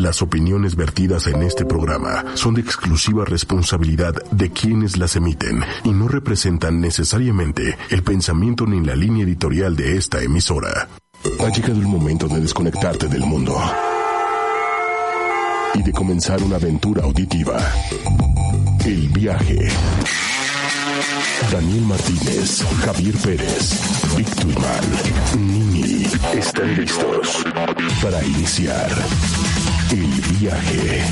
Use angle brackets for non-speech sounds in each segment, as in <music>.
Las opiniones vertidas en este programa son de exclusiva responsabilidad de quienes las emiten y no representan necesariamente el pensamiento ni la línea editorial de esta emisora. Ha llegado el momento de desconectarte del mundo y de comenzar una aventura auditiva. El viaje. Daniel Martínez, Javier Pérez, Víctor Mal, Nini están listos para iniciar el viaje.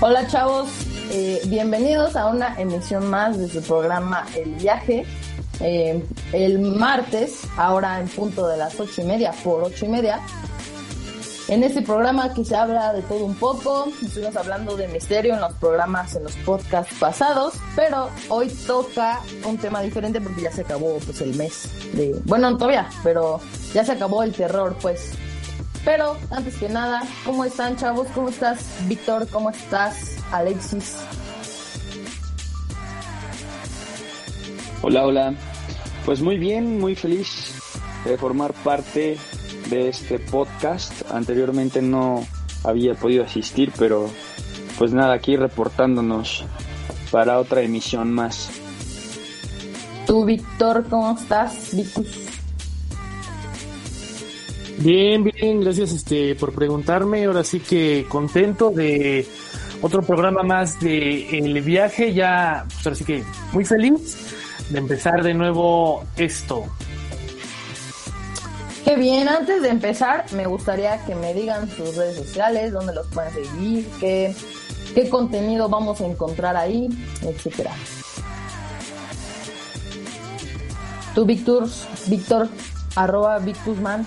Hola chavos, eh, bienvenidos a una emisión más de su programa El Viaje. Eh, el martes, ahora en punto de las ocho y media por ocho y media, en este programa que se habla de todo un poco, estuvimos hablando de misterio en los programas, en los podcasts pasados, pero hoy toca un tema diferente porque ya se acabó pues el mes de, bueno, todavía, pero ya se acabó el terror pues. Pero antes que nada, ¿cómo están chavos? ¿Cómo estás Víctor? ¿Cómo estás Alexis? Hola, hola. Pues muy bien, muy feliz de formar parte de este podcast. Anteriormente no había podido asistir, pero pues nada, aquí reportándonos para otra emisión más. Tú, Víctor, ¿cómo estás? Vicus. Bien, bien, gracias este por preguntarme. Ahora sí que contento de otro programa más de El Viaje. Ya, pues ahora sí que muy feliz de empezar de nuevo esto. Qué bien, antes de empezar, me gustaría que me digan sus redes sociales, dónde los pueden seguir, qué, qué contenido vamos a encontrar ahí, etcétera. Tú, Víctor, Víctor, arroba Victusman.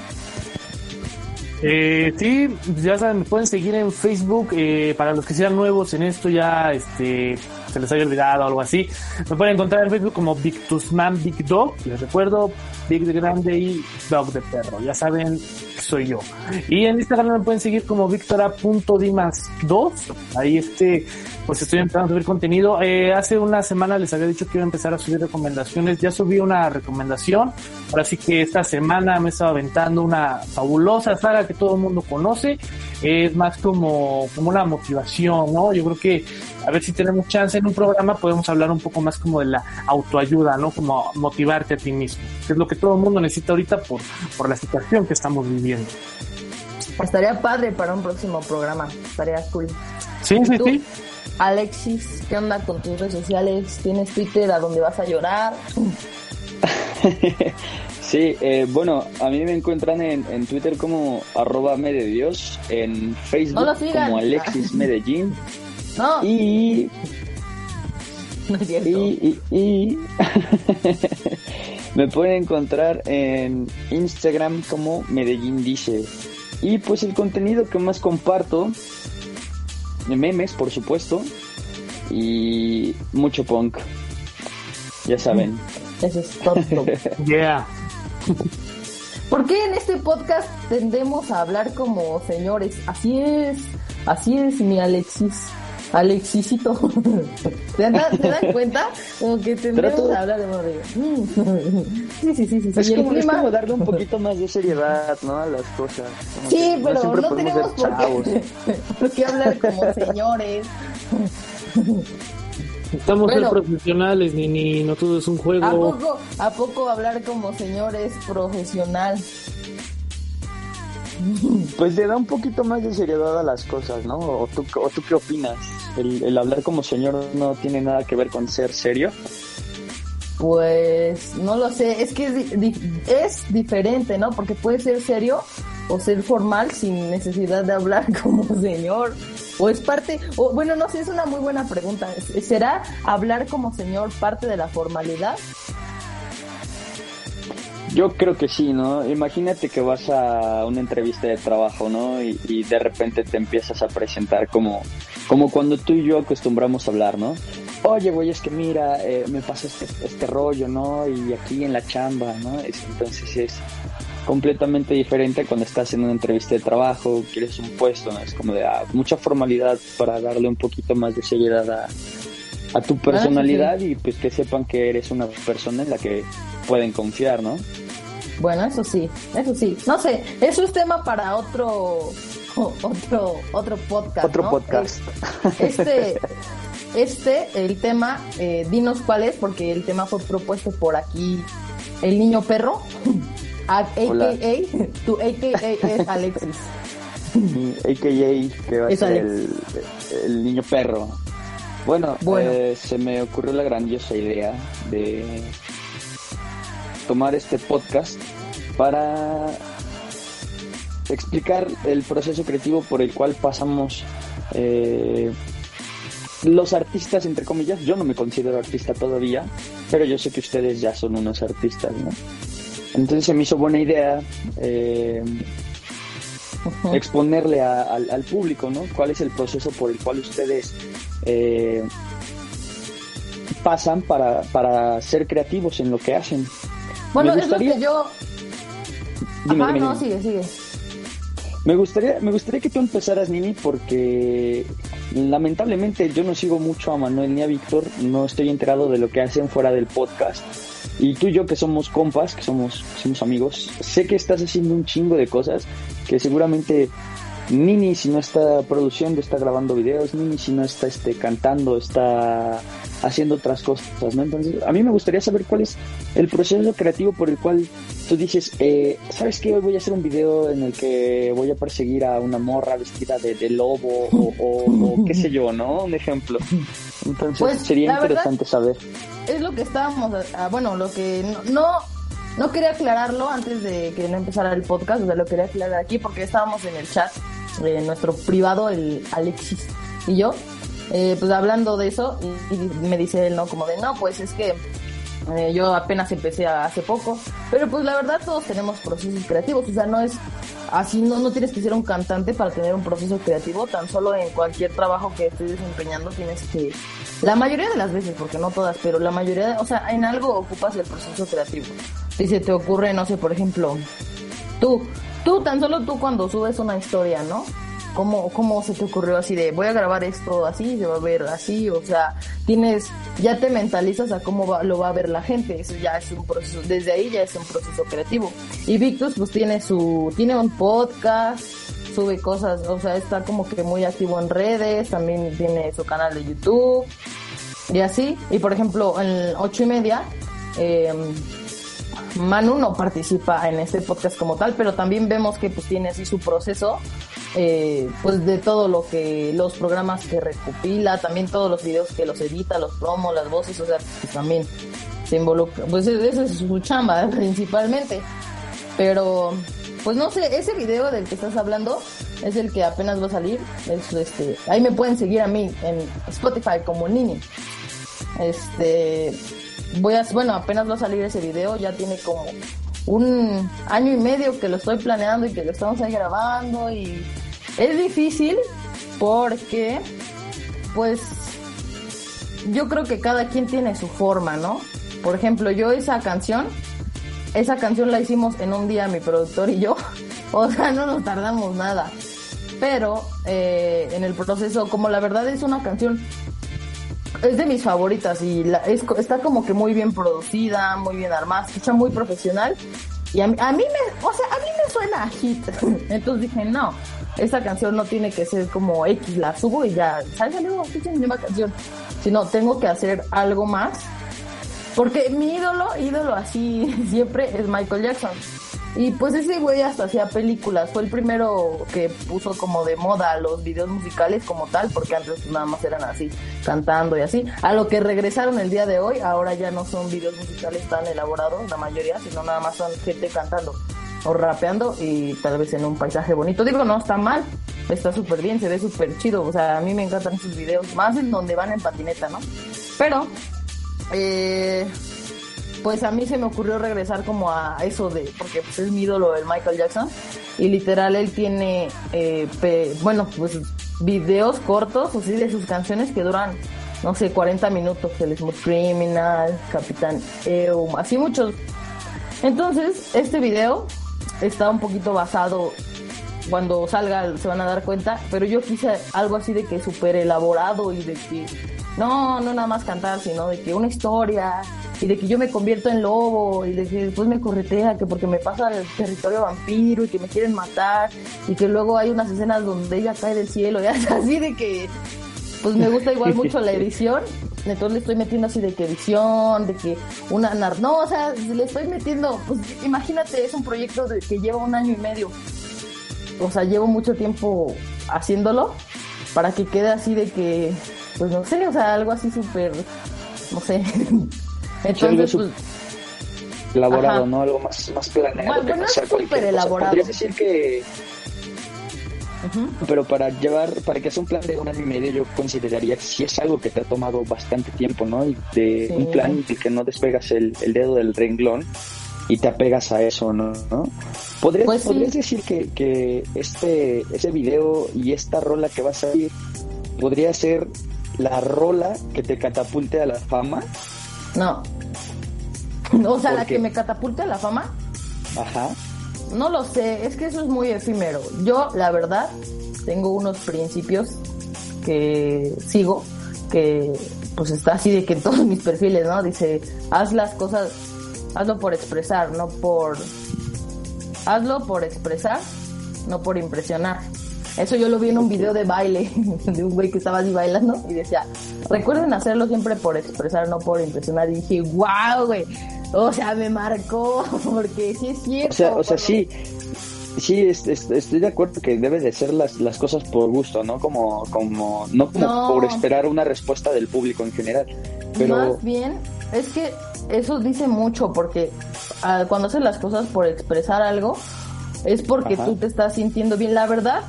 Eh, sí, ya saben, me pueden seguir en Facebook. Eh, para los que sean nuevos en esto, ya este se les haya olvidado o algo así, me pueden encontrar en Facebook como Victusman Big Dog. Les recuerdo, Big de grande y Dog de perro. Ya saben soy yo. Y en Instagram me pueden seguir como Victora.dimas2. Ahí este, pues estoy empezando a subir contenido. Eh, hace una semana les había dicho que iba a empezar a subir recomendaciones. Ya subí una recomendación. Ahora sí que esta semana me he estado aventando una fabulosa saga que todo el mundo conoce. Es más como, como una motivación, ¿no? Yo creo que a ver si tenemos chance en un programa podemos hablar un poco más como de la autoayuda, ¿no? Como motivarte a ti mismo, que es lo que todo el mundo necesita ahorita por, por la situación que estamos viviendo. Estaría padre para un próximo programa, estaría cool. Sí, sí, tú? sí. Alexis, ¿qué onda con tus redes sociales? ¿Tienes Twitter a donde vas a llorar? <laughs> Sí, eh, bueno, a mí me encuentran en, en Twitter como arroba Dios, en Facebook No como Alexis Medellín <laughs> No, y no es cierto. Y, y, y <laughs> me pueden encontrar en Instagram como Medellín Dice. Y pues el contenido que más comparto, de memes por supuesto, y mucho punk. Ya saben. Eso es todo. <laughs> Yeah. ¿Por qué en este podcast tendemos a hablar como señores? Así es, así es, mi Alexis. Alexisito. <laughs> ¿Te dan, ¿te dan cuenta? Como que tendemos Trato- a hablar de modo de- Mm. Sí, sí, sí, sí. Es sí. Como, es como darle un poquito más de seriedad, ¿no? A las cosas. Como Sí, que pero no podemos tenemos ser por chavos. qué, <laughs> por qué hablar como señores. Estamos Bueno. ser profesionales, ni, ni no todo es un ¿A juego. poco, ¿A poco hablar como señores profesional? Pues le da un poquito más de seriedad a las cosas, ¿no? ¿O tú, qué opinas? El, hablar como señor no tiene nada que ver con ser serio. Pues no lo sé, es que es diferente, ¿no? Porque puede ser serio o ser formal sin necesidad de hablar <laughs> como señor. O es parte, o bueno, no sé, es una muy buena pregunta. ¿Será hablar como señor parte de la formalidad? Yo creo que sí, ¿no? Imagínate que vas a una entrevista de trabajo, ¿no? Y, y de repente te empiezas a presentar como, como cuando tú y yo acostumbramos a hablar, ¿no? Oye, güey, es que mira, eh, me pasa este, este rollo, ¿no? Y aquí en la chamba, ¿no? Es- entonces es completamente diferente cuando estás en una entrevista de trabajo, quieres un puesto, ¿no? Es como de ah, mucha formalidad para darle un poquito más de seriedad a, a tu personalidad y pues que sepan que eres una persona en la que pueden confiar, ¿no? Bueno, eso sí, eso sí. No sé, eso es tema para otro otro otro podcast. Otro podcast. Este este el tema eh, dinos cuál es porque el tema fue propuesto por aquí el niño perro. AKA, tu AKA es Alexis. AKA que va a ser el, el, niño perro. Bueno, bueno. Eh, se me ocurrió la grandiosa idea de tomar este podcast para explicar el proceso creativo por el cual pasamos eh, los artistas, entre comillas. Yo no me considero artista todavía, pero yo sé que ustedes ya son unos artistas, ¿no? Entonces se me hizo buena idea eh, exponerle al, público, ¿no? ¿Cuál es el proceso por el cual ustedes eh, pasan para, para ser creativos en lo que hacen? Bueno, es lo que yo... Ajá, no, sigue, sigue. Me gustaría, me gustaría que tú empezaras, Nini, porque lamentablemente yo no sigo mucho a Manuel ni a Víctor, no estoy enterado de lo que hacen fuera del podcast. Y tú y yo que somos compas, que somos, somos amigos, sé que estás haciendo un chingo de cosas que seguramente Nini si no está produciendo, está grabando videos, Nini si no está este, cantando, está haciendo otras cosas, ¿no? Entonces, a mí me gustaría saber cuál es el proceso creativo por el cual tú dices, eh, ¿sabes qué? Hoy voy a hacer un video en el que voy a perseguir a una morra vestida de, lobo o, qué sé yo, ¿no? Un ejemplo. Entonces, pues, sería interesante saber. Es lo que estábamos, ah, bueno, lo que no, no quería aclararlo antes de que no empezara el podcast, o sea, lo quería aclarar aquí porque estábamos en el chat, nuestro privado, el Alexis y yo, eh, pues hablando de eso, y, me dice él, ¿no? Como de, no, pues es que eh, yo apenas empecé hace poco, pero pues la verdad todos tenemos procesos creativos, o sea, no es así, no, no tienes que ser un cantante para tener un proceso creativo, tan solo en cualquier trabajo que estés desempeñando tienes que, la mayoría de las veces, porque no todas, pero la mayoría, o sea, en algo ocupas el proceso creativo. Si se te ocurre, no sé, por ejemplo, tú, tú, tan solo tú cuando subes una historia, ¿no? ¿Cómo, ¿Cómo se te ocurrió así de voy a grabar esto así, se va a ver así? O sea, tienes, ya te mentalizas a cómo va, lo va a ver la gente. Eso ya es un proceso, desde ahí ya es un proceso creativo. Y Victus pues tiene su, tiene un podcast, sube cosas, o sea, está como que muy activo en redes, también tiene su canal de YouTube y así. Y por ejemplo, en ocho y media, eh, Manu no participa en este podcast como tal, pero también vemos que pues tiene así su proceso, eh, pues de todo lo que, los programas que recopila, también todos los videos que los edita, los promos, las voces, o sea, pues, también se involucra, pues esa es su chamba <laughs> principalmente. Pero, pues no sé, ese video del que estás hablando es el que apenas va a salir. Es, este, ahí me pueden seguir a mí en Spotify como Nini. Este, voy a, bueno, apenas va a salir ese video, ya tiene como un año y medio que lo estoy planeando y que lo estamos ahí grabando y es difícil porque pues yo creo que cada quien tiene su forma, ¿no? Por ejemplo, yo esa canción, esa canción la hicimos en un día mi productor y yo, <laughs> o sea, no nos tardamos nada. Pero eh, en el proceso, como la verdad es una canción es de mis favoritas y la, está como que muy bien producida, muy bien armada, escucha muy profesional. Y a a mí me, o sea, a mí me suena a hit. <laughs> Entonces dije, no, esta canción no tiene que ser como X, la subo y ya, ¿sabes? Amigo, escuchen mi nueva canción. Sino tengo que hacer algo más. Porque mi ídolo, ídolo así <laughs> siempre es Michael Jackson. Y pues ese güey hasta hacía películas, fue el primero que puso como de moda los videos musicales como tal, porque antes nada más eran así, cantando y así. A lo que regresaron el día de hoy, ahora ya no son videos musicales tan elaborados, la mayoría, sino nada más son gente cantando o rapeando y tal vez en un paisaje bonito. Digo, no está mal, está súper bien, se ve súper chido, o sea, a mí me encantan sus videos, más en donde van en patineta, ¿no? Pero, eh pues a mí se me ocurrió regresar como a eso de, porque pues es mi ídolo el Michael Jackson, y literal él tiene, eh, bueno, pues videos cortos, así de sus canciones que duran, no sé, 40 minutos, el Smooth Criminal, Capitán Eum, así muchos. Entonces, este video está un poquito basado, cuando salga se van a dar cuenta, pero yo quise algo así de que súper elaborado y de que no, no nada más cantar, sino de que una historia, y de que yo me convierto en lobo y de que después me corretea, que porque me pasa al territorio vampiro y que me quieren matar y que luego hay unas escenas donde ella cae del cielo y <laughs> así de que pues me gusta igual mucho la edición entonces le estoy metiendo así de que edición, de que una... No, o sea, le estoy metiendo, pues imagínate, es un proyecto de, que lleva un año y medio. O sea, llevo mucho tiempo haciéndolo para que quede así de que, pues no sé, o sea, algo así súper, no sé. <laughs> Entonces, pues, elaborado, ¿no? Algo más, más planeado. Bueno, es súper elaborado. Podrías decir que pero para llevar, para que sea un plan de un año y medio, yo consideraría que sí es algo que te ha tomado bastante tiempo, ¿no? Y de un plan de que no despegas el, dedo del renglón y te apegas a eso, ¿no? ¿Podrías, pues ¿podrías decir que, que este, ese video y esta rola que va a salir podría ser la rola que te catapulte a la fama? No. <laughs> O sea, la que me catapulte a la fama. Ajá. No lo sé, es que eso es muy efímero. Yo, la verdad, tengo unos principios que sigo, que pues está así de que en <laughs> todos mis perfiles, ¿no? Dice, haz las cosas, hazlo por expresar, no por... Hazlo por expresar, no por impresionar. Eso yo lo vi en un video de baile, <laughs> de un güey que estaba así bailando y decía, recuerden hacerlo siempre por expresar, no por impresionar. Y dije, wow, güey, o sea, me marcó, <laughs> porque sí es cierto. O sea, o sea sí, sí, estoy de acuerdo que debe de ser las, las cosas por gusto, ¿no? Como, como, no como por esperar una respuesta del público en general. Pero... Más bien, es que eso dice mucho, porque ah, cuando haces las cosas por expresar algo, es porque tú te estás sintiendo bien. La verdad,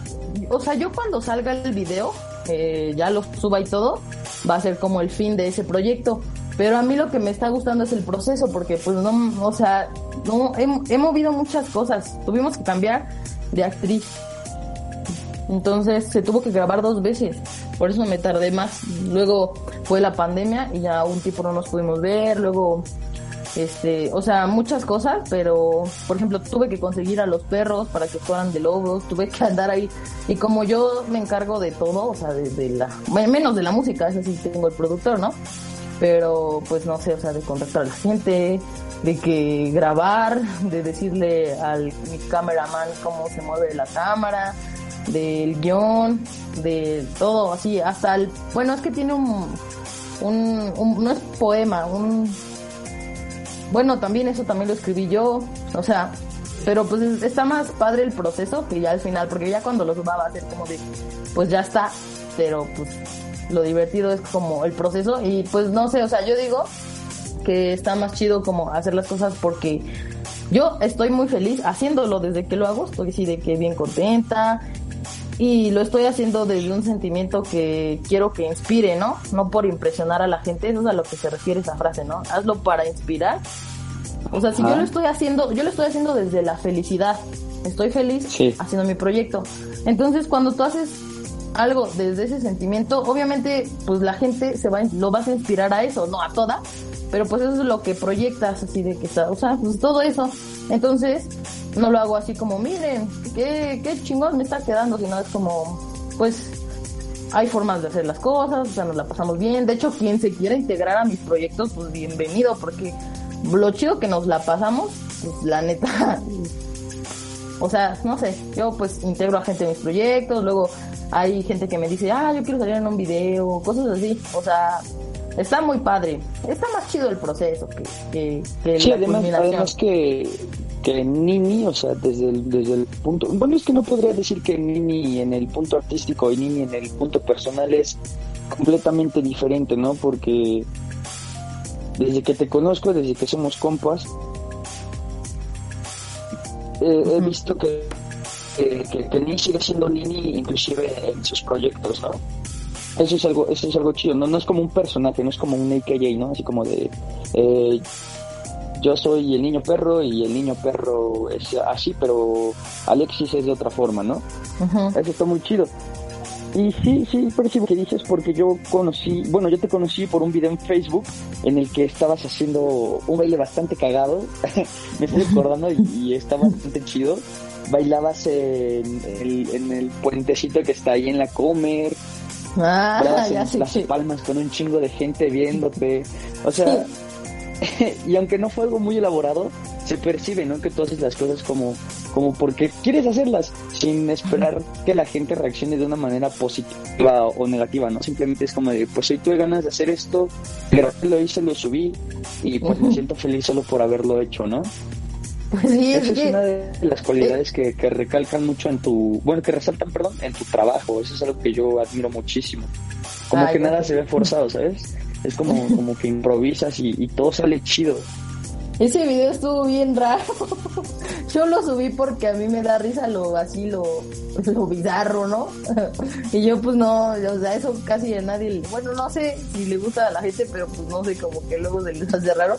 o sea, yo cuando salga el video, eh, ya lo suba y todo, va a ser como el fin de ese proyecto. Pero a mí lo que me está gustando es el proceso, porque pues no, o sea, no, he, movido muchas cosas. Tuvimos que cambiar de actriz. Entonces se tuvo que grabar dos veces, por eso me tardé más. Luego fue la pandemia y ya un tipo no nos pudimos ver, luego este, o sea, muchas cosas, pero por ejemplo, tuve que conseguir a los perros para que fueran de lobos, tuve que <laughs> andar ahí y como yo me encargo de todo, o sea, de, la menos de la música, ese sí tengo el productor, ¿no? Pero pues no sé, o sea, de contactar a la gente, de que grabar, de decirle al mi cameraman cómo se mueve la cámara, del guion, de todo así, hasta el, bueno, es que tiene un, un no es poema, un bueno, también eso también lo escribí yo, o sea, pero pues está más padre el proceso que ya al final, porque ya cuando lo suba va a ser como de, pues ya está, pero pues lo divertido es como el proceso y pues no sé, o sea, yo digo que está más chido como hacer las cosas porque yo estoy muy feliz haciéndolo desde que lo hago, estoy así de que bien contenta y lo estoy haciendo desde un sentimiento que quiero que inspire, ¿no? No por impresionar a la gente, eso es a lo que se refiere esa frase, ¿no? Hazlo para inspirar o sea, si yo lo estoy haciendo, yo lo estoy haciendo desde la felicidad. Estoy feliz haciendo mi proyecto. Entonces, cuando tú haces algo desde ese sentimiento, obviamente, pues la gente se va, lo vas a inspirar a eso, no a toda, pero pues eso es lo que proyectas, así de que está, o sea, pues todo eso. Entonces, no lo hago así como, miren, qué, qué chingón me está quedando, sino es como, pues, hay formas de hacer las cosas, o sea, nos la pasamos bien. De hecho, quien se quiera integrar a mis proyectos, pues bienvenido, porque lo chido que nos la pasamos, pues la neta, <laughs> o sea, no sé, yo pues integro a gente en mis proyectos, luego hay gente que me dice, ah, yo quiero salir en un video, cosas así, o sea, está muy padre, está más chido el proceso que, que, sí, además, que, que Nini, o sea, desde el, desde el punto, bueno, es que no podría decir que Nini en el punto artístico y Nini en el punto personal es completamente diferente, ¿no? Porque desde que te conozco, desde que somos compas, he visto que, que, que, sigue siendo Nini inclusive en sus proyectos, ¿no? Eso es algo, eso es algo chido, ¿no? No es como un personaje, no es como un AKJ, ¿no? Así como de eh, yo soy el niño perro y el niño perro es así, pero Alexis es de otra forma, ¿no? Eso está muy chido. Y sí, sí, parece que dices porque yo conocí, bueno, yo te conocí por un video en Facebook en el que estabas haciendo un baile bastante cagado, <laughs> me estoy acordando y, estaba bastante chido. Bailabas en el, puentecito que está ahí en la Comer, ah, ya las palmas con un chingo de gente viéndote. O sea, <laughs> y aunque no fue algo muy elaborado, se percibe, ¿no? Que tú haces las cosas como, como porque quieres hacerlas, sin esperar que la gente reaccione de una manera positiva o negativa, ¿no? Simplemente es como de, pues hoy tuve ganas de hacer esto, lo hice, lo subí y pues me siento feliz solo por haberlo hecho, ¿no? Pues sí, Esa es que una de las cualidades que, que recalcan mucho en tu, bueno, que resaltan, perdón, en tu trabajo. Eso es algo que yo admiro muchísimo. Como Ay, que nada se ve forzado, ¿sabes? Es como, como que improvisas y, y todo sale chido. Ese video estuvo bien raro. <laughs> Yo lo subí porque a mí me da risa lo así, lo, lo bizarro, ¿no? <laughs> Y yo pues no, o sea, eso casi a nadie, le- bueno, no sé si le gusta a la gente, pero pues no sé, como que luego se les hace raro.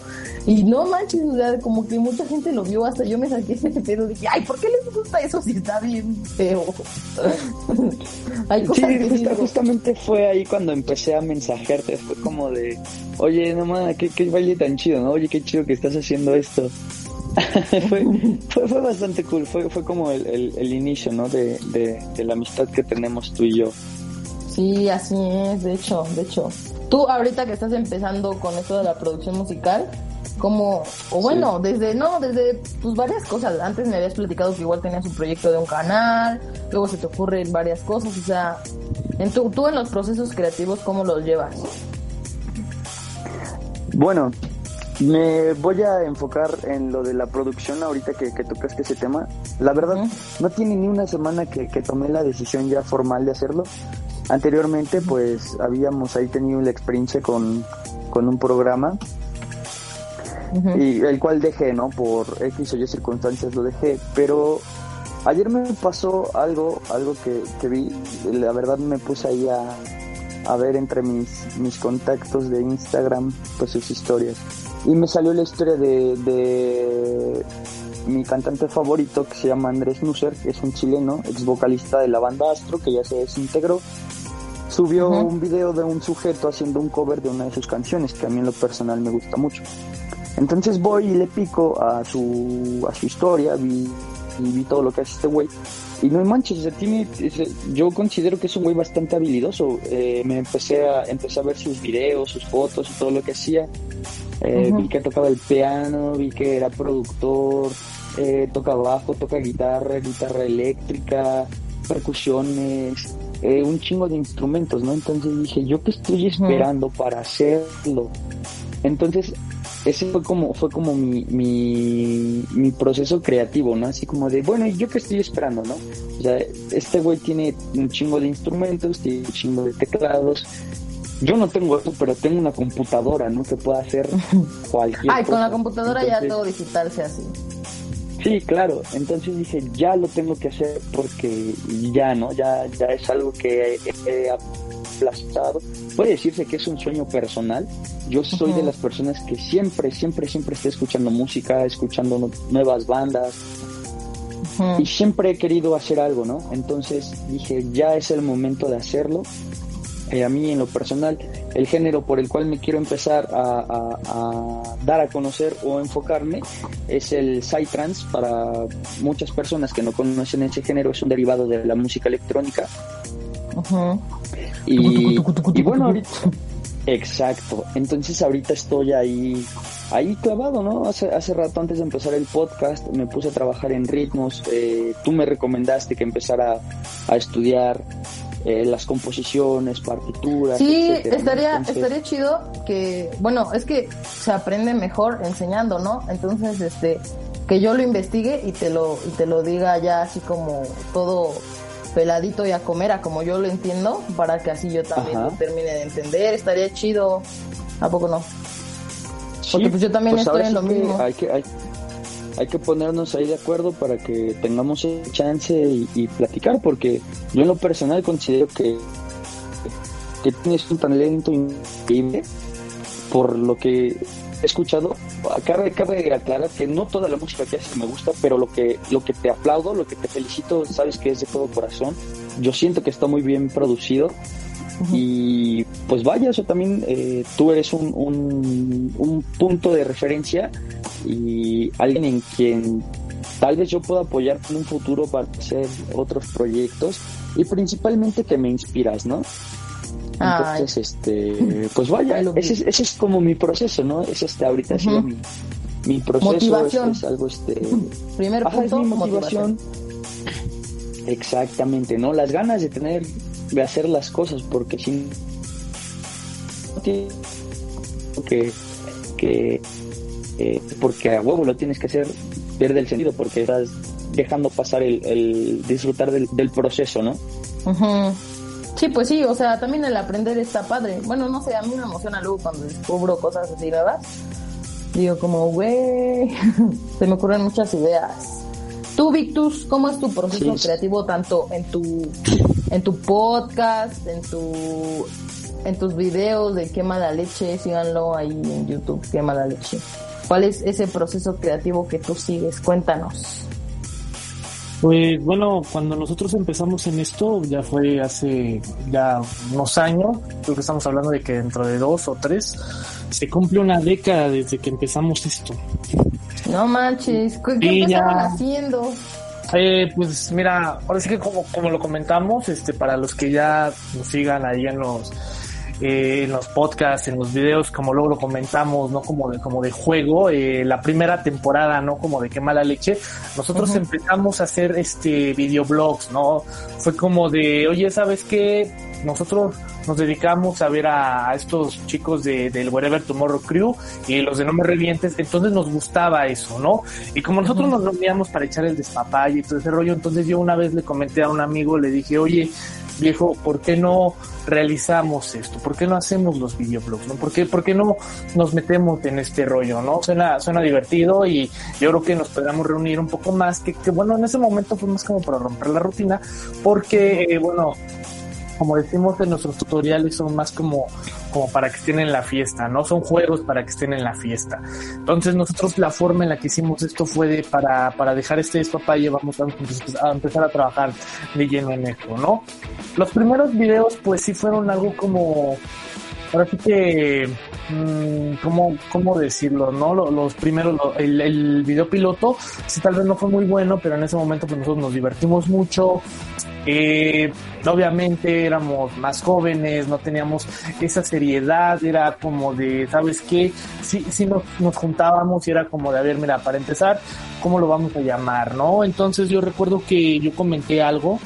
Y no manches, o sea, como que mucha gente lo vio, hasta yo me saqué ese pedo, dije, ay, ¿por qué les gusta eso si está bien feo? <laughs> Hay Sí, cosas que sí justa- digo, justamente fue ahí cuando empecé a mensajearte. Fue como de, oye, no mames, qué, qué baile tan chido, ¿no? Oye, qué chido que estás haciendo esto. <laughs> fue, fue, fue bastante cool. Fue, fue como el, el, el inicio, ¿no? De, de, de la amistad que tenemos tú y yo. Sí, así es, de hecho, de hecho. Tú ahorita que estás empezando con esto de la producción musical, como, o bueno, desde, no, desde pues varias cosas. Antes me habías platicado que igual tenías un proyecto de un canal, luego se te ocurren varias cosas, o sea, en tu, tú en los procesos creativos, ¿cómo los llevas? Bueno, me voy a enfocar en lo de la producción ahorita que, que tocaste ese tema. La verdad, Ujú. no tiene ni una semana que, que tomé la decisión ya formal de hacerlo. Anteriormente, pues habíamos ahí tenido la experiencia con, con un programa y el cual dejé, ¿no? Por X o Y circunstancias lo dejé, pero ayer me pasó algo, algo que, que vi, la verdad me puse ahí a, a ver entre mis, mis contactos de Instagram, pues sus historias, y me salió la historia de, de mi cantante favorito que se llama Andrés Nusser, que es un chileno, ex vocalista de la banda Astro, que ya se desintegró. Subió un video de un sujeto haciendo un cover de una de sus canciones, que a mí en lo personal me gusta mucho. Entonces voy y le pico a su, a su historia, vi, y vi todo lo que hace este güey. Y no manches, o sea, tiene, yo considero que es un güey bastante habilidoso. Eh, me empecé a, empecé a ver sus videos, sus fotos todo lo que hacía. Eh. Vi que tocaba el piano, vi que era productor, eh, toca bajo, toca guitarra, guitarra eléctrica, percusiones, eh, un chingo de instrumentos, ¿no? Entonces dije, ¿yo qué estoy esperando para hacerlo? Entonces, ese fue como, fue como mi, mi, mi proceso creativo, ¿no? Así como de, bueno, ¿y yo qué estoy esperando, no? O sea, este güey tiene un chingo de instrumentos, tiene un chingo de teclados. Yo no tengo eso, pero tengo una computadora, ¿no? Que pueda hacer <laughs> cualquier Ay, con la computadora ya todo digital se hace. Sí, claro. Entonces dije, ya lo tengo que hacer porque ya, ¿no? Ya, ya es algo que he, he aplazado. Puede decirse que es un sueño personal. Yo soy de las personas que siempre, siempre, siempre estoy escuchando música, escuchando nu- nuevas bandas y siempre he querido hacer algo, ¿no? Entonces dije, ya es el momento de hacerlo. Eh, a mí en lo personal, el género por el cual me quiero empezar a, a- a dar a conocer o enfocarme es el Psytrance. Para muchas personas que no conocen ese género, es un derivado de la música electrónica. Y, y bueno, ahorita... Exacto. Entonces ahorita estoy ahí, ahí clavado, ¿no? Hace, hace rato antes de empezar el podcast me puse a trabajar en ritmos. eh, tú me recomendaste que empezara a estudiar eh, las composiciones, partituras. Sí, etcétera, ¿no? estaría, Entonces, estaría chido que, bueno, es que se aprende mejor enseñando, ¿no? Entonces, este, que yo lo investigue y te lo, y te lo diga ya así como todo peladito y a comer, a como yo lo entiendo, para que así yo también Ajá. lo termine de entender, estaría chido, ¿a poco no? sí, Porque pues yo también estoy en lo que mismo. Hay que, hay, hay que ponernos ahí de acuerdo para que tengamos chance y, y platicar, porque yo en lo personal considero que, que tienes un talento increíble por lo que he escuchado. Cabe, cabe aclarar que no toda la música que haces me gusta, pero lo que, lo que te aplaudo, lo que te felicito, sabes que es de todo corazón. Yo siento que está muy bien producido. Y pues vaya, eso también, eh, tú eres un, un, un punto de referencia y alguien en quien tal vez yo pueda apoyar en un futuro para hacer otros proyectos y principalmente que me inspiras, ¿no? Entonces, este, pues vaya, ese, ese, es como mi proceso, ¿no? Es este, ahorita ha sido mi, mi proceso. Motivación. Es, algo, este... <clears throat> Primer punto, mi motivación. Exactamente, ¿no? Las ganas de tener, de hacer las cosas, porque si que, que eh, porque a huevo lo tienes que hacer, pierde el sentido, porque estás dejando pasar el, el disfrutar del, del, proceso, ¿no? Sí, pues sí, o sea, también el aprender está padre. Bueno, no sé, a mí me emociona luego cuando descubro cosas así, ¿verdad? Digo como, güey, <laughs> se me ocurren muchas ideas. Tú, Victus, ¿cómo es tu proceso sí. creativo tanto en tu en tu podcast, en tu en tus videos de qué mala leche, síganlo ahí en YouTube, qué mala leche. ¿Cuál es ese proceso creativo que tú sigues? Cuéntanos. Pues bueno, cuando nosotros empezamos en esto, ya fue hace ya unos años, creo que estamos hablando de que dentro de dos o tres, se cumple una década desde que empezamos esto. No manches, ¿qué, qué haciendo? Eh, pues mira, ahora sí que como, como lo comentamos, este, para los que ya nos sigan ahí en los eh, en los podcasts, en los videos, como luego lo comentamos, no como de, como de juego, eh, la primera temporada, no como de qué mala leche, nosotros uh -huh. empezamos a hacer este videoblogs, ¿no? Fue como de, oye, ¿sabes qué? Nosotros nos dedicamos a ver a, a estos chicos de, del Wherever Tomorrow Crew y los de No Me Revientes, entonces nos gustaba eso, ¿no? Y como nosotros uh -huh. nos reuníamos para echar el despapalle y todo ese rollo, entonces yo una vez le comenté a un amigo, le dije, oye, viejo, ¿por qué no realizamos esto? ¿Por qué no hacemos los videoblogs? ¿no? ¿Por, qué, ¿Por qué no nos metemos en este rollo? ¿no? Suena, suena divertido y yo creo que nos podríamos reunir un poco más, que, que bueno, en ese momento fue más como para romper la rutina, porque, eh, bueno, como decimos en nuestros tutoriales, son más como, como para que estén en la fiesta, ¿no? Son juegos para que estén en la fiesta. Entonces nosotros la forma en la que hicimos esto fue de, para, para dejar este despapalle, vamos a, a empezar a trabajar de lleno en esto, ¿no? Los primeros videos pues sí fueron algo como, ahora sí que, mmm, ¿cómo, ¿cómo decirlo? ¿no? Los, los primeros, el, el video piloto, sí tal vez no fue muy bueno, pero en ese momento pues nosotros nos divertimos mucho, eh, obviamente éramos más jóvenes, no teníamos esa seriedad, era como de, ¿sabes qué? Sí, sí nos, nos juntábamos y era como de, a ver, mira, para empezar, ¿cómo lo vamos a llamar, no? Entonces yo recuerdo que yo comenté algo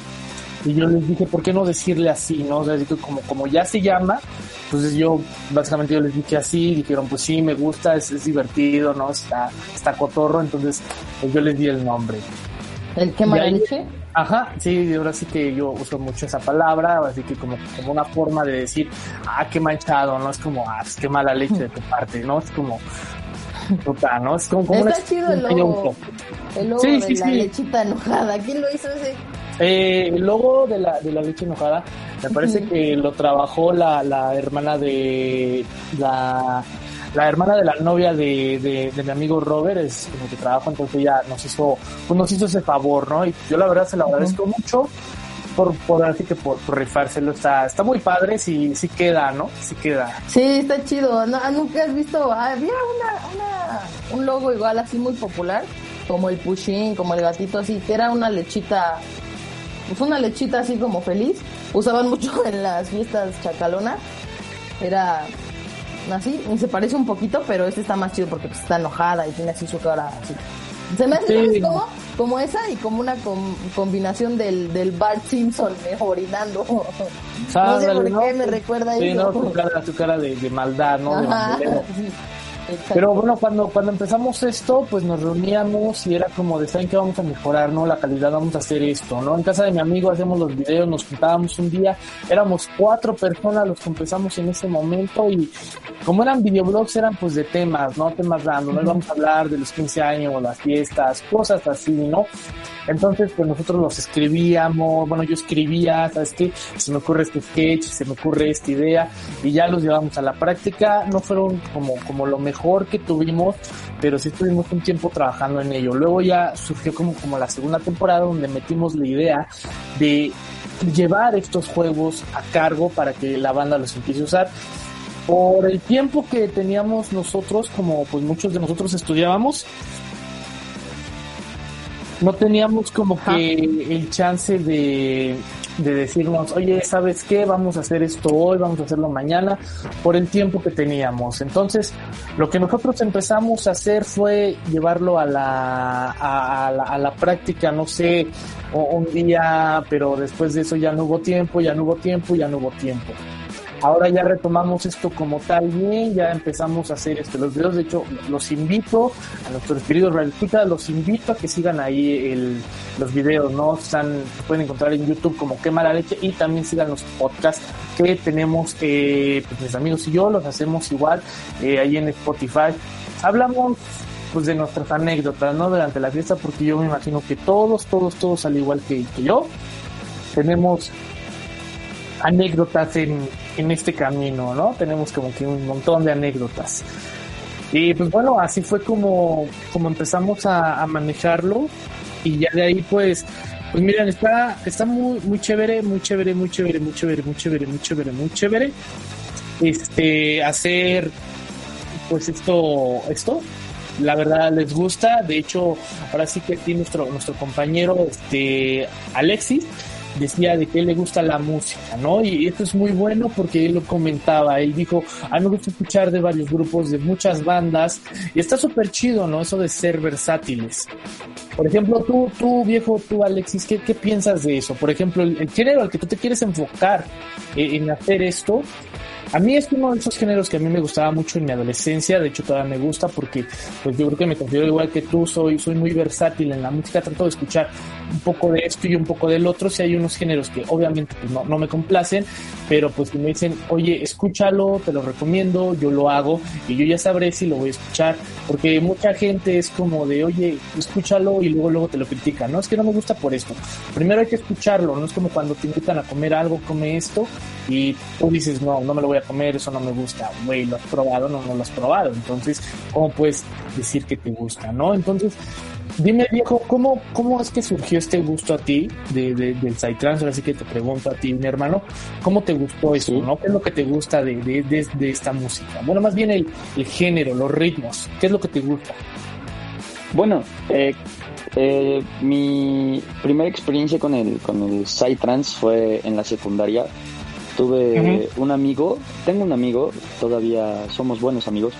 y yo les dije, ¿por qué no decirle así, no? O sea, como, como ya se llama, entonces yo, básicamente yo les dije así, dijeron, pues sí, me gusta, es, es divertido, ¿no? Está, está cotorro, entonces pues yo les di el nombre. ¿El qué mala leche? Ajá, sí, ahora sí que yo uso mucho esa palabra, así que como, como una forma de decir, ah, qué manchado, no es como, ah, qué mala leche de tu parte, ¿no? Es como, puta, ¿no? Es como, como Está una, chido el logo, el logo sí, de sí, la sí. lechita enojada, ¿quién lo hizo ese? Eh, el logo de la, de la leche enojada, me parece que lo trabajó la, la hermana de la la hermana de la novia de, de, de mi amigo Robert es como que trabaja, entonces ella nos hizo, pues nos hizo ese favor, ¿no? Y yo la verdad se lo agradezco uh -huh. mucho por, por así que por, por, rifárselo, está, está muy padre, si sí, sí queda, ¿no? Sí queda. Sí, está chido, no, nunca has visto, había una, una, un logo igual así muy popular, como el Pushin, como el gatito así, que era una lechita, pues una lechita así como feliz, usaban mucho <laughs> en las fiestas chacalonas, era así, y se parece un poquito, pero este está más chido porque pues, está enojada y tiene así su cara así. Se me hace sí. como, como esa y como una com combinación del, del Bart Simpson orinando. <laughs> no sé por ¿no? qué me recuerda sí, eso. No, tu cara, tu cara de, de maldad, ¿no? Ajá, de <laughs> sí. Exacto. Pero bueno, cuando, cuando empezamos esto, pues nos reuníamos y era como de, ¿saben qué vamos a mejorar, no? La calidad, vamos a hacer esto, ¿no? En casa de mi amigo hacemos los videos, nos juntábamos un día, éramos cuatro personas los que empezamos en ese momento y como eran videoblogs, eran pues de temas, ¿no? Temas random, no íbamos a hablar de los 15 años, las fiestas, cosas así, ¿no? Entonces, pues nosotros los escribíamos, bueno, yo escribía, ¿sabes qué? Se me ocurre este sketch, se me ocurre esta idea, y ya los llevamos a la práctica. No fueron como, como lo mejor que tuvimos, pero sí tuvimos un tiempo trabajando en ello. Luego ya surgió como, como la segunda temporada donde metimos la idea de llevar estos juegos a cargo para que la banda los empiece a usar. Por el tiempo que teníamos nosotros, como pues muchos de nosotros estudiábamos, no teníamos como que el chance de, de decirnos, oye, ¿sabes qué? Vamos a hacer esto hoy, vamos a hacerlo mañana, por el tiempo que teníamos. Entonces, lo que nosotros empezamos a hacer fue llevarlo a la, a, la, a la práctica, no sé, un día, pero después de eso ya no hubo tiempo, ya no hubo tiempo, ya no hubo tiempo. Ahora ya retomamos esto como tal bien, ya empezamos a hacer este, los videos. De hecho, los invito a nuestros queridos radioescuchas, los invito a que sigan ahí los videos, ¿no? Están, pueden encontrar en YouTube como Quema la Leche y también sigan los podcasts que tenemos, eh, pues mis amigos y yo los hacemos igual eh, ahí en Spotify. Hablamos pues de nuestras anécdotas, ¿no? Durante la fiesta, porque yo me imagino que todos, todos, todos, al igual que yo, tenemos anécdotas en, en este camino, ¿no? Tenemos como que un montón de anécdotas. Y pues bueno, así fue como, como empezamos a, manejarlo y ya de ahí pues, pues miren, está, está muy, muy chévere, muy chévere, muy chévere, muy chévere, muy chévere, muy chévere, muy chévere. Este, hacer pues esto, esto, la verdad les gusta, de hecho, ahora sí que aquí nuestro, nuestro compañero, este, Alexis, decía de que le gusta la música, ¿no? Y esto es muy bueno porque él lo comentaba, él dijo, a mí me gusta escuchar de varios grupos, de muchas bandas, y está súper chido, ¿no? Eso de ser versátiles. Por ejemplo, tú, tú viejo, tú Alexis, ¿qué, qué piensas de eso? Por ejemplo, el, género al que tú te quieres enfocar eh, en hacer esto, a mí es uno de esos géneros que a mí me gustaba mucho en mi adolescencia, de hecho todavía me gusta porque pues yo creo que me considero igual que tú, soy, soy muy versátil en la música, trato de escuchar un poco de esto y un poco del otro, si hay unos géneros que obviamente pues, no, no me complacen, pero pues me dicen, oye, escúchalo, te lo recomiendo, yo lo hago y yo ya sabré si lo voy a escuchar, porque mucha gente es como de, oye, escúchalo y luego luego te lo critican, no, es que no me gusta por esto, primero hay que escucharlo, no es como cuando te invitan a comer algo, come esto y tú dices, no, no me lo voy a comer, eso no me gusta, güey, lo has probado, no, no lo has probado, entonces, ¿cómo puedes decir que te gusta, no? Entonces, dime viejo, ¿cómo, cómo es que surgió este gusto a ti de, de, del Psytrance? Ahora sí que te pregunto a ti, mi hermano, ¿cómo te gustó eso, no? ¿Qué es lo que te gusta de, de, de esta música? Bueno, más bien el, el, género, los ritmos, ¿qué es lo que te gusta? Bueno, eh, eh, mi primera experiencia con el, con el Psytrance fue en la secundaria Tuve un amigo, tengo un amigo, todavía somos buenos amigos.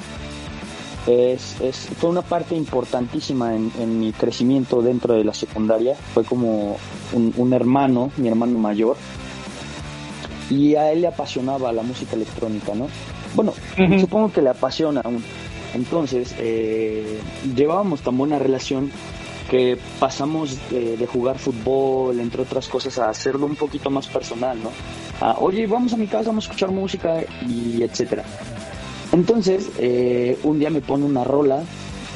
Es, es, fue una parte importantísima en, mi crecimiento dentro de la secundaria. Fue como un, hermano, mi hermano mayor. Y a él le apasionaba la música electrónica, ¿no? Bueno, supongo que le apasiona aún. Entonces, eh, llevábamos tan buena relación que pasamos de, jugar fútbol, entre otras cosas, a hacerlo un poquito más personal, ¿no? Oye, vamos a mi casa, vamos a escuchar música y etcétera. Entonces, eh, un día me pone una rola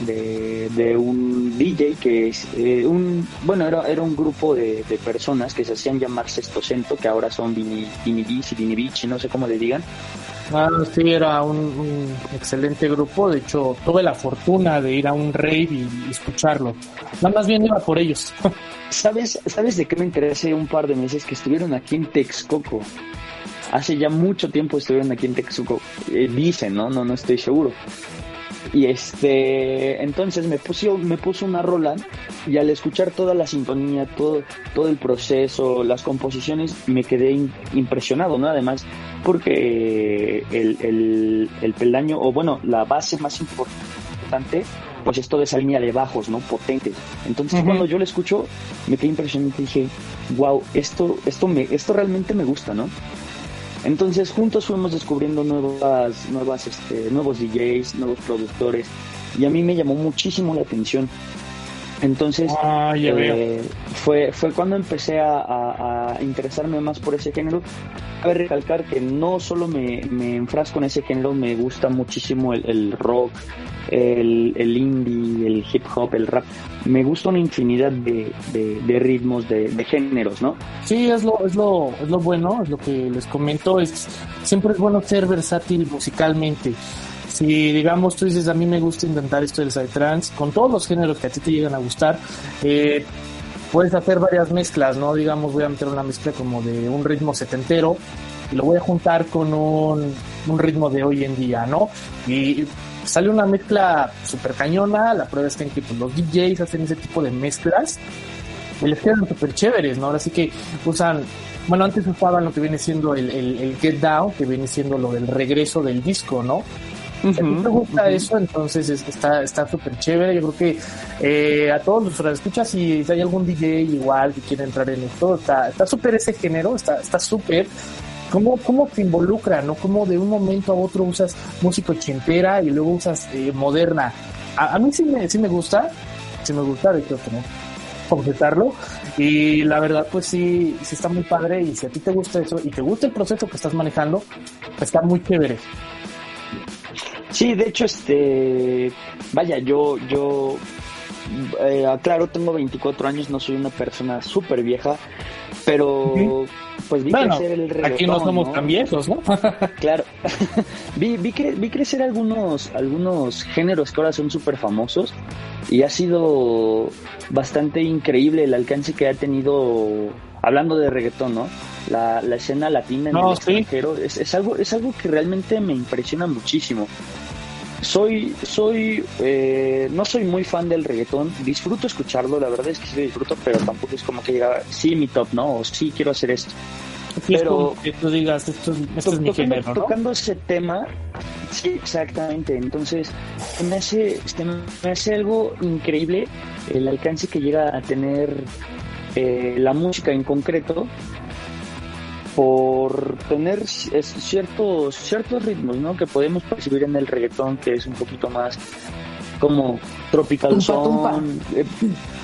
de, un DJ que es eh, un, bueno, era, era un grupo de, personas que se hacían llamar Sextocento, que ahora son Vini, Vini y Vini no sé cómo le digan. Ah, sí, era un, excelente grupo. De hecho, tuve la fortuna de ir a un rave y, escucharlo. Nada más bien iba por ellos. <laughs> ¿Sabes, ¿Sabes de qué me interesé un par de meses? Que estuvieron aquí en Texcoco. Hace ya mucho tiempo estuvieron aquí en Texcoco. Eh, dicen, ¿no? No, no estoy seguro. Y este, entonces me puso, me puso una rola y al escuchar toda la sintonía, todo, todo el proceso, las composiciones, me quedé impresionado, ¿no? Además, porque el, el, el peldaño, o bueno, la base más importante, pues esto de esa línea de bajos, ¿no? Potente. Entonces, cuando yo lo escucho, me quedé impresionado y dije, wow, esto, esto, me, esto realmente me gusta, ¿no? Entonces juntos fuimos descubriendo nuevas, nuevas, este, nuevos DJs, nuevos productores y a mí me llamó muchísimo la atención. Entonces ah, eh, fue, fue cuando empecé a, interesarme más por ese género. Cabe recalcar que no solo me, me enfrasco en ese género, me gusta muchísimo el, rock, el, el, indie, el hip hop, el rap. Me gusta una infinidad de, de, ritmos, de, de, géneros, ¿no? Sí, es lo, es, lo, es lo bueno, es lo que les comento. Es, siempre es bueno ser versátil musicalmente si digamos tú dices a mí me gusta intentar esto del trance con todos los géneros que a ti te llegan a gustar eh, puedes hacer varias mezclas no digamos voy a meter una mezcla como de un ritmo setentero y lo voy a juntar con un, un ritmo de hoy en día no y sale una mezcla súper cañona, la prueba está en que pues, los DJs hacen ese tipo de mezclas y les quedan súper chéveres, ¿no? Ahora sí que usan, bueno, antes usaban lo que viene siendo el, Get Down, que viene siendo lo del regreso del disco, ¿no? Si a mí me gusta eso, entonces está está súper chévere. Yo creo que eh, a todos los escuchas si hay algún DJ igual que quiere entrar en esto, está súper ese género, está súper. ¿Cómo, ¿Cómo te involucra, no? Cómo de un momento a otro usas música ochentera y luego usas eh, moderna. A, mí sí me, sí me gusta, sí me gusta, de hecho, como completarlo. Y la verdad, pues sí, sí está muy padre. Y si a ti te gusta eso y te gusta el proceso que estás manejando, está muy chévere. Sí, de hecho, este, vaya, yo, yo, eh, claro, tengo 24 años, no soy una persona súper vieja, pero pues vi crecer el reggaetón. Aquí no somos tan viejos, ¿no? <laughs> claro. <laughs> vi, vi, vi crecer algunos, algunos géneros que ahora son súper famosos y ha sido bastante increíble el alcance que ha tenido, hablando de reggaetón, ¿no? La, la escena latina en el extranjero es, es, algo, es algo que realmente me impresiona muchísimo soy, soy, eh, no soy muy fan del reggaetón, disfruto escucharlo, la verdad es que sí lo disfruto, pero tampoco es como que diga, sí, mi top, ¿no? O sí, quiero hacer esto. pero que tú digas, esto, es mi género, Tocando ese tema, sí, exactamente, entonces me hace, me hace algo increíble el alcance que llega a tener eh, la música en concreto por tener ciertos ciertos ritmos ¿no? que podemos percibir en el reggaetón que es un poquito más como tropical son eh,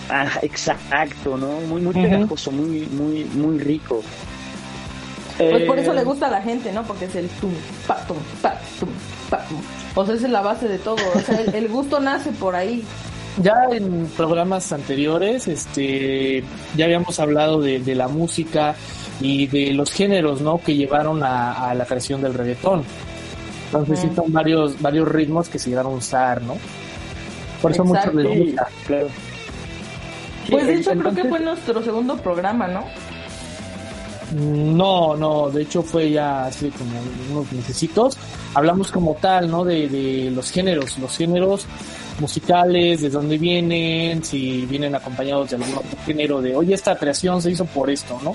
ah, exacto no muy muy pegajoso muy muy muy rico. Pues por eso le eh, gusta a la gente no porque es el tum pa tum pa tum pa o sea esa es la base de todo. O sea el, gusto nace por ahí. Ya en programas anteriores este ya habíamos hablado de, de la música y de los géneros, ¿no? Que llevaron a, la creación del reggaetón. Entonces sí son varios, varios ritmos que se llegaron a usar, ¿no? Por eso mucho les gusta. Claro. Pues de hecho creo que fue nuestro segundo programa, ¿no? No, no, de hecho fue ya así como unos necesitos. Hablamos como tal, ¿no? De, de los géneros, los géneros musicales, de dónde vienen, si vienen acompañados de algún otro género, de, oye, esta creación se hizo por esto, ¿no?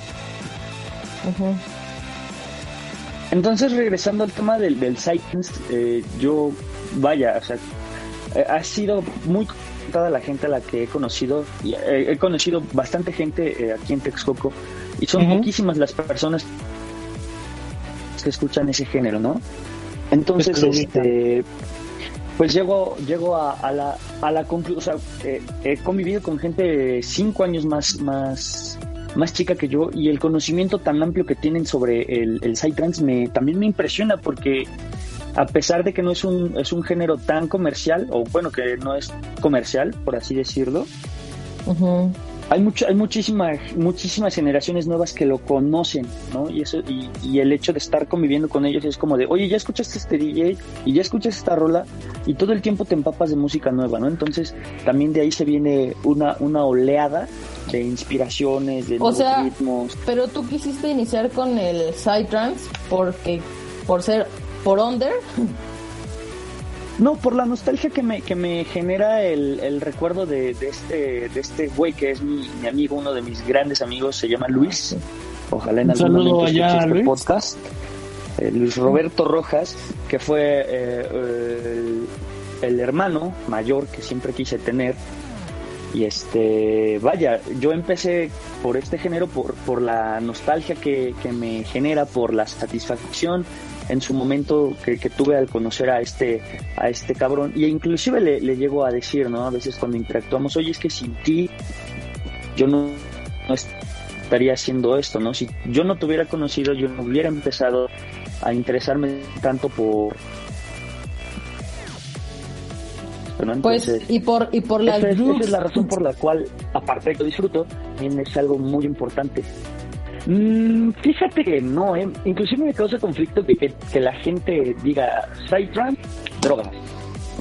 Entonces, regresando al tema del, del Science, eh, yo, vaya, o sea, eh, ha sido muy toda la gente a la que he conocido, y eh, he conocido bastante gente aquí en Texcoco, y son poquísimas las personas que escuchan ese género, ¿no? Entonces, este, pues llego, llego a, la, a la conclusión, o sea, he convivido con gente cinco años más, más, más chica que yo y el conocimiento tan amplio que tienen sobre el, el Psytrance me, también me impresiona porque a pesar de que no es un, es un género tan comercial, o bueno, que no es comercial, por así decirlo, hay, mucho, hay muchísimas, muchísimas generaciones nuevas que lo conocen, ¿no? Y, eso, y, y, el hecho de estar conviviendo con ellos es como de, oye, ya escuchaste este DJ y ya escuchas esta rola y todo el tiempo te empapas de música nueva, ¿no? Entonces también de ahí se viene una, una oleada de inspiraciones, de o sea, ritmos. Pero tú quisiste iniciar con el Psytrance porque por ser por under. No, por la nostalgia que me, que me genera el, el recuerdo de, de, este de este güey que es mi, mi, amigo, uno de mis grandes amigos, se llama Luis. Ojalá en algún momento escuche este podcast. Eh, Luis Roberto Rojas, que fue eh, el, hermano mayor que siempre quise tener y este, vaya, yo empecé por este género, por, por la nostalgia que, que me genera, por la satisfacción en su momento que, tuve al conocer a este, a este cabrón. Y inclusive le, le llego a decir, ¿no? A veces cuando interactuamos, oye, es que sin ti yo no, no estaría haciendo esto, ¿no? Si yo no te hubiera conocido, yo no hubiera empezado a interesarme tanto por, pues, y por, y por la esa es, la razón por la cual, aparte de que disfruto, también es algo muy importante. Mm, fíjate que no, ¿eh? inclusive me causa conflicto que, que, la gente diga Psytrance, drogas.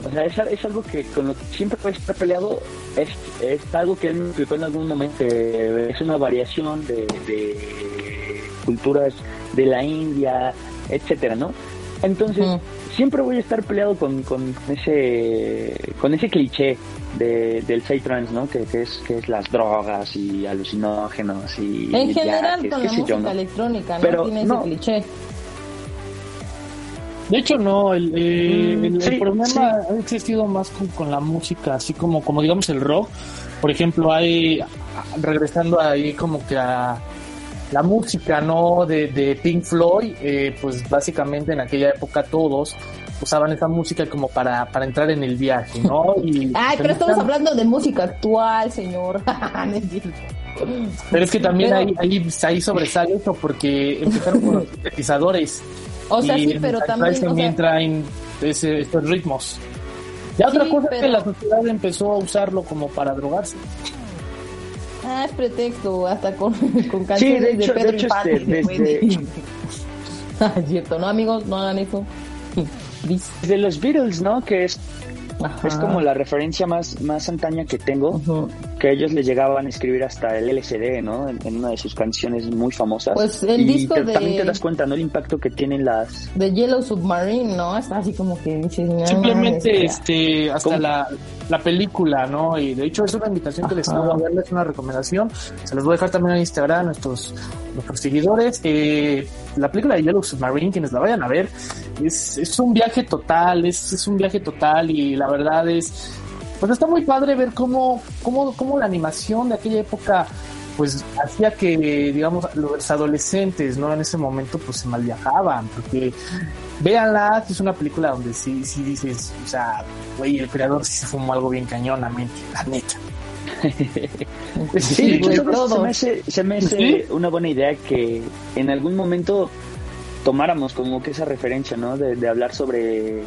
O sea, es, es, algo que con lo que siempre puede estar peleado, es, es algo que él me explicó en algún momento, es una variación de, de culturas de la India, etcétera, ¿no? Entonces, siempre voy a estar peleado con, con ese con ese cliché de, del psytrance, ¿no? Que, que, es que es las drogas y alucinógenos y en general viajes, con la yo, música ¿no? electrónica, ¿no? Pero Tiene no. ese cliché. De hecho, no, el, eh, Mm, el- el sí, problema sí. ha existido más con, con la música, así como, como digamos el rock. Por ejemplo, hay, regresando ahí como que a la música, ¿no? De, de Pink Floyd, eh, pues básicamente en aquella época todos usaban esa música como para, para entrar en el viaje, ¿no? Y <laughs> Ay, pero estamos también- hablando de música actual, señor. <laughs> Pero es que también Pero- ahí, ahí, ahí sobresale eso porque empezaron con los sintetizadores. O sea, y sí, pero metal también, o también sea, traen ese- estos ritmos. Ya otra Sí, cosa es que pero- la sociedad empezó a usarlo como para drogarse. Ah, es pretexto, hasta con, <laughs> con canciones de hecho- de Pedro de hecho, Infante. este, se puede. desde- Ah, es cierto, no amigos, no hagan eso. De los Beatles, ¿no? Que es, Ajá. es como la referencia más, más antaña que tengo. Que ellos le llegaban a escribir hasta el LCD, ¿no? En, en una de sus canciones muy famosas. Pues el y disco te- de- también te das cuenta, ¿no? El impacto que tienen las... De Yellow Submarine, ¿no? Está así como que dices, no, Simplemente este hasta ¿Cómo? la, la película, ¿no? Y de hecho es una invitación que les hago a verles, una recomendación. Se los voy a dejar también en Instagram a nuestros, nuestros seguidores. Eh, la película de Yellow Submarine, quienes la vayan a ver, es, es un viaje total, es, es un viaje total y la verdad es, pues está muy padre ver cómo, cómo, cómo la animación de aquella época pues hacía que digamos los adolescentes no en ese momento pues se mal viajaban porque véanla es una película donde sí sí dices o sea güey el creador sí se fumó algo bien cañonamente la neta <laughs> Sí, güey, ¿sabes? todo. se me hace, se me hace ¿Sí? una buena idea que en algún momento tomáramos como que esa referencia, ¿no? De, de hablar sobre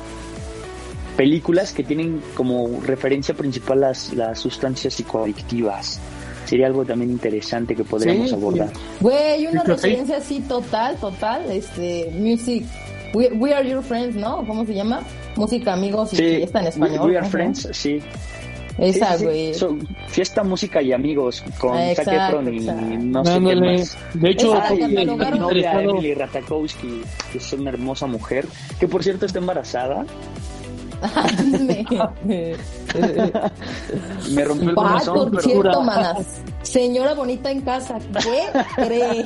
películas que tienen como referencia principal las, las sustancias psicoadictivas. Sería algo también interesante que podríamos Sí, abordar. Güey, una Sí, referencia así total, total, este, music, we, we are your friends, ¿no? ¿Cómo se llama? Música amigos y Sí, está en español. We, We Are. Friends, sí. Esa, Sí, sí, sí. güey. Fiesta, música y amigos con Ah, Zac Efron y exacto. no sé qué Dándole- más. de hecho Ay, y mi novia Emily Ratajkowski, que es una hermosa mujer, que por cierto está embarazada. <laughs> Me rompió el corazón, por cierto, manas. Señora bonita en casa, ¿qué cree?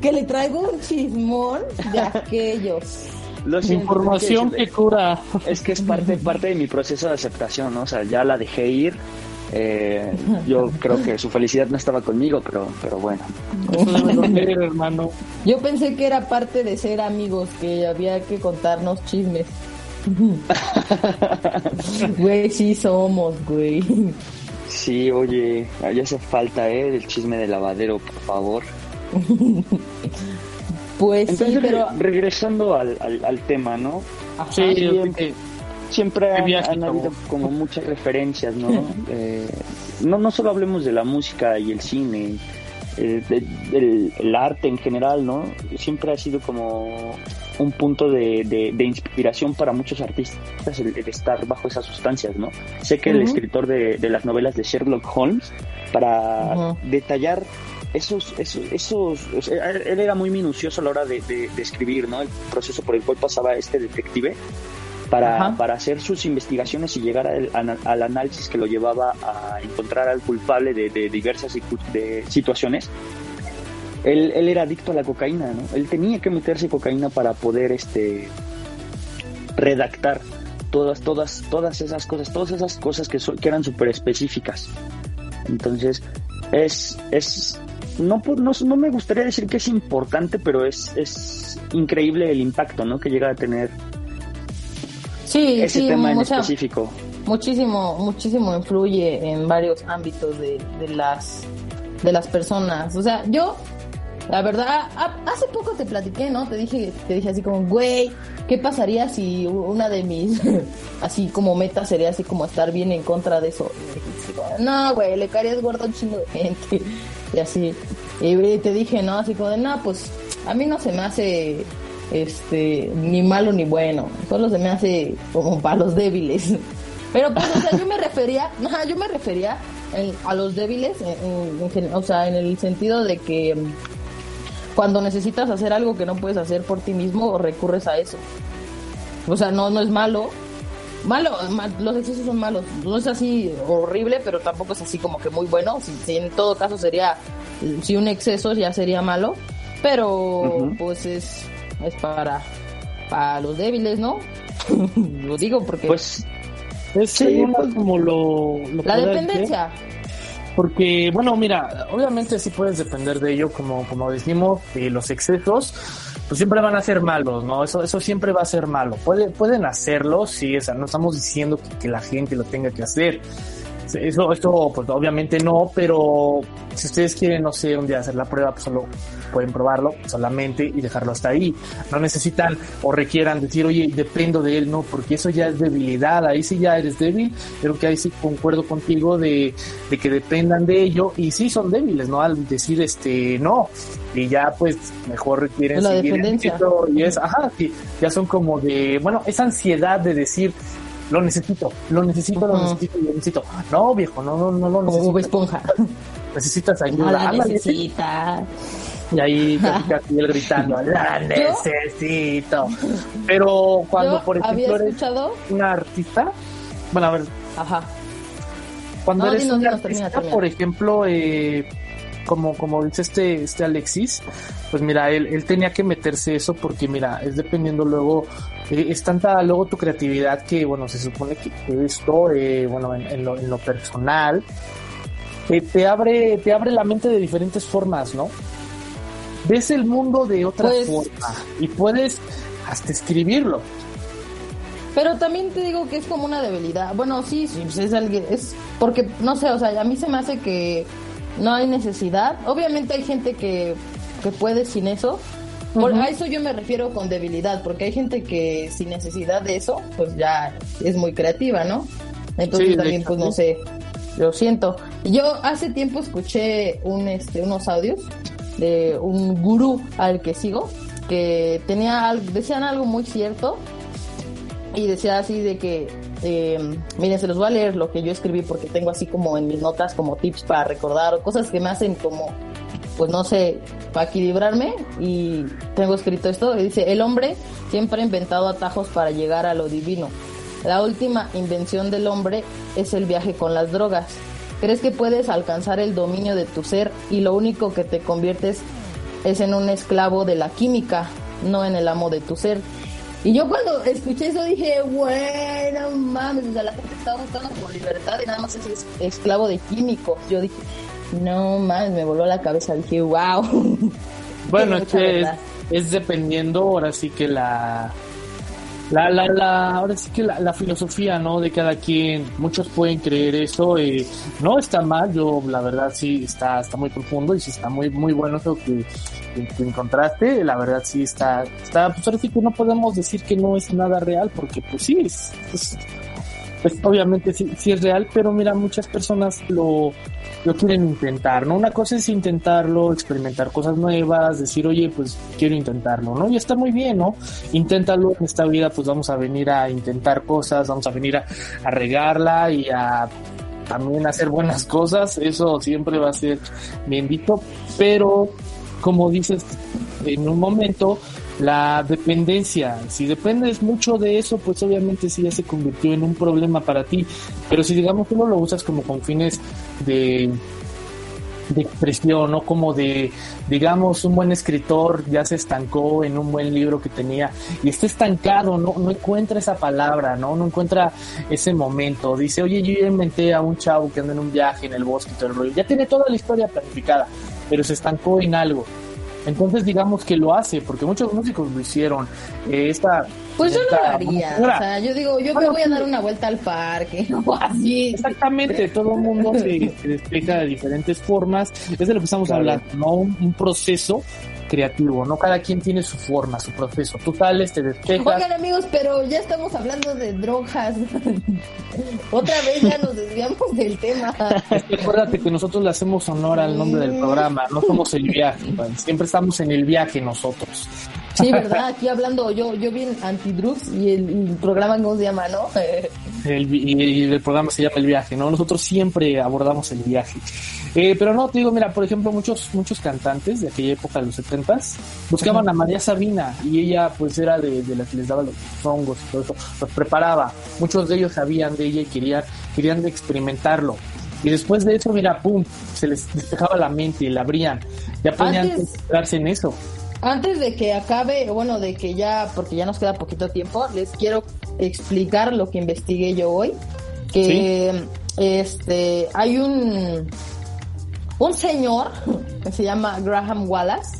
Que le traigo un chismón de aquellos. Lo siento, información que que, cura es que es parte, parte de mi proceso de aceptación, ¿no? O sea, ya la dejé ir. eh, yo creo que su felicidad no estaba conmigo, pero, pero bueno. hermano Yo pensé que era parte de ser amigos, que había que contarnos chismes. <laughs> Güey, sí somos, güey. Sí, oye, ya hace falta, ¿eh? El chisme de lavadero, por favor. <laughs> Pues Entonces, sí, pero re- regresando al, al, al tema, ¿no? Ajá. sí, em- Siempre han, viaje, han habido como <laughs> muchas referencias, ¿no? Eh, no, no solo hablemos de la música y el cine, eh, de- del el arte en general, ¿no? Siempre ha sido como un punto de, de- de inspiración para muchos artistas el, el estar bajo esas sustancias, ¿no? Sé que el escritor de, de las novelas de Sherlock Holmes, para detallar esos, esos, esos él era muy minucioso a la hora de, de- de escribir, ¿no? El proceso por el cual pasaba este detective para, para hacer sus investigaciones y llegar al, al análisis que lo llevaba a encontrar al culpable de, de diversas de situaciones. Él, él era adicto a la cocaína, ¿no? Él tenía que meterse cocaína para poder este redactar todas, todas, todas esas cosas, todas esas cosas que, so- que eran súper específicas. Entonces, es, es no, no, no me gustaría decir que es importante, pero es, es increíble el impacto ¿no? que llega a tener sí, ese sí, tema en específico. muchísimo, muchísimo influye en varios ámbitos de, de las de las personas. O sea, yo, la verdad, hace poco te platiqué, ¿no? Te dije, te dije así como, güey, ¿qué pasaría si una de mis <laughs> así como metas sería así como estar bien en contra de eso? No, güey, le caerías gordo un chingo de gente. Y así. Y te dije, ¿no? Así como de, no, pues a mí no se me hace este ni malo ni bueno, solo se me hace como para los débiles. <laughs> Pero pues, o sea, yo me refería, <laughs> yo me refería a los débiles, en- o sea, en el sentido de que mm, cuando necesitas hacer algo que no puedes hacer por ti mismo, recurres a eso. O sea, no, no es malo. Malo, los excesos son malos. No es así horrible, pero tampoco es así como que muy bueno. Si, en todo caso sería, si un exceso ya sería malo. Pero pues es, es para, para los débiles, ¿no? <laughs> lo digo porque... Pues es sí, pues, como lo, la dependencia. Porque, bueno, mira, obviamente sí puedes depender de ello, como, como decimos, de los excesos, pues siempre van a ser malos, ¿no? Eso, eso siempre va a ser malo. Puede, pueden hacerlo, sí, o no estamos diciendo que, que la gente lo tenga que hacer. Eso, esto, pues obviamente no, pero si ustedes quieren, no sé, un día hacer la prueba, pues solo pueden probarlo solamente y dejarlo hasta ahí. No necesitan o requieran decir, oye, dependo de él, no, porque eso ya es debilidad, ahí sí ya eres débil, pero que ahí sí concuerdo contigo de, de que dependan de ello y sí son débiles, ¿no? Al decir, este, no, y ya pues mejor requieren la seguir dependencia. y es, ajá, sí, ya son como de, bueno, esa ansiedad de decir, lo necesito, lo necesito, lo necesito, lo necesito. No, viejo, no, no, no lo necesito. Como esponja. <laughs> Necesitas ayuda. No necesita. Y ahí <laughs> él gritando, la necesito. Pero cuando, por ejemplo, eres una artista, bueno, a ver. Ajá. Cuando eres una artista, por ejemplo, eh, como, como dice este, este Alexis, pues mira, él, él tenía que meterse eso porque mira, es dependiendo luego, eh, es tanta luego tu creatividad que, bueno, se supone que, esto, eh, bueno, en, lo, en lo personal, te abre, te abre la mente de diferentes formas, ¿no? Ves el mundo de otra pues forma y puedes hasta escribirlo. Pero también te digo que es como una debilidad. Bueno, sí, sí, es alguien, es porque no sé, o sea, a mí se me hace que no hay necesidad. Obviamente hay gente que, que puede sin eso. Por, a eso yo me refiero con debilidad, porque hay gente que sin necesidad de eso, pues ya es muy creativa, ¿no? Entonces también, pues no sé, lo siento. Yo hace tiempo escuché un, este, unos audios de un gurú al que sigo, que tenía, decían algo muy cierto, y decía así de que eh, miren, se los voy a leer lo que yo escribí porque tengo así como en mis notas como tips para recordar o cosas que me hacen como, pues no sé, para equilibrarme y tengo escrito esto y dice, el hombre siempre ha inventado atajos para llegar a lo divino. La última invención del hombre es el viaje con las drogas. Crees que puedes alcanzar el dominio de tu ser y lo único que te conviertes es en un esclavo de la química, no en el amo de tu ser. Y yo cuando escuché eso dije, bueno, mames, o sea, la gente estaba buscando por libertad y nada más es esclavo de químicos. Yo dije, no mames, me voló la cabeza, dije, wow. <laughs> Bueno, es que es, dependiendo ahora sí que la, la, la, la, ahora sí que la, filosofía, ¿no? De cada quien, muchos pueden creer eso, y no está mal, yo la verdad sí está, está muy profundo y sí está muy, muy bueno eso que, que, encontraste, la verdad sí está, está, pues ahora sí que no podemos decir que no es nada real, porque pues sí, es, pues obviamente sí, sí, es real, pero mira, muchas personas lo, lo quieren intentar, ¿no? Una cosa es intentarlo, experimentar cosas nuevas, decir, oye, pues quiero intentarlo, ¿no? Y está muy bien, ¿no? Inténtalo en esta vida, pues vamos a venir a intentar cosas, vamos a venir a, a regarla y a también hacer buenas cosas, eso siempre va a ser bendito, pero como dices en un momento, la dependencia, si dependes mucho de eso, pues obviamente sí ya se convirtió en un problema para ti. Pero si digamos tú no lo usas como con fines de, de expresión, no como de, digamos, un buen escritor ya se estancó en un buen libro que tenía y está estancado, no, no encuentra esa palabra, ¿no? No encuentra ese momento. Dice, oye, yo ya inventé a un chavo que anda en un viaje en el bosque y todo el rollo. Ya tiene toda la historia planificada, pero se estancó en algo entonces digamos que lo hace, porque muchos músicos lo hicieron. Eh, esta, pues yo lo haría. O sea, yo digo, yo me voy a dar una vuelta al parque <laughs> o así. Exactamente, todo el mundo se, se, despeja de diferentes formas. Es de lo que estamos hablando, ¿no? un proceso creativo, ¿no? Cada quien tiene su forma, su proceso. Tú sales, te despejas. Oigan, amigos, pero ya estamos hablando de drogas. <laughs> Otra vez ya nos desviamos del tema. acuérdate que nosotros le hacemos honor al nombre del programa, no somos el viaje, siempre estamos en el viaje nosotros. Sí, ¿verdad? Aquí hablando, yo yo vi Antidrugs y el, programa, ¿cómo se llama, no? <laughs> El, y, el programa se llama El Viaje, ¿no? Nosotros siempre abordamos el viaje. Eh, pero no, te digo, mira, por ejemplo, muchos muchos cantantes de aquella época, de los 70 buscaban a María Sabina y ella pues era de, de la que les daba los hongos y todo eso, los preparaba. Muchos de ellos sabían de ella y querían, querían experimentarlo. Y después de eso, mira, pum, se les despejaba la mente y la abrían. Ya podían concentrarse en eso. Antes de que acabe, bueno, de que ya, porque ya nos queda poquito tiempo, les quiero explicar lo que investigué yo hoy. Que este hay un un señor que se llama Graham Wallace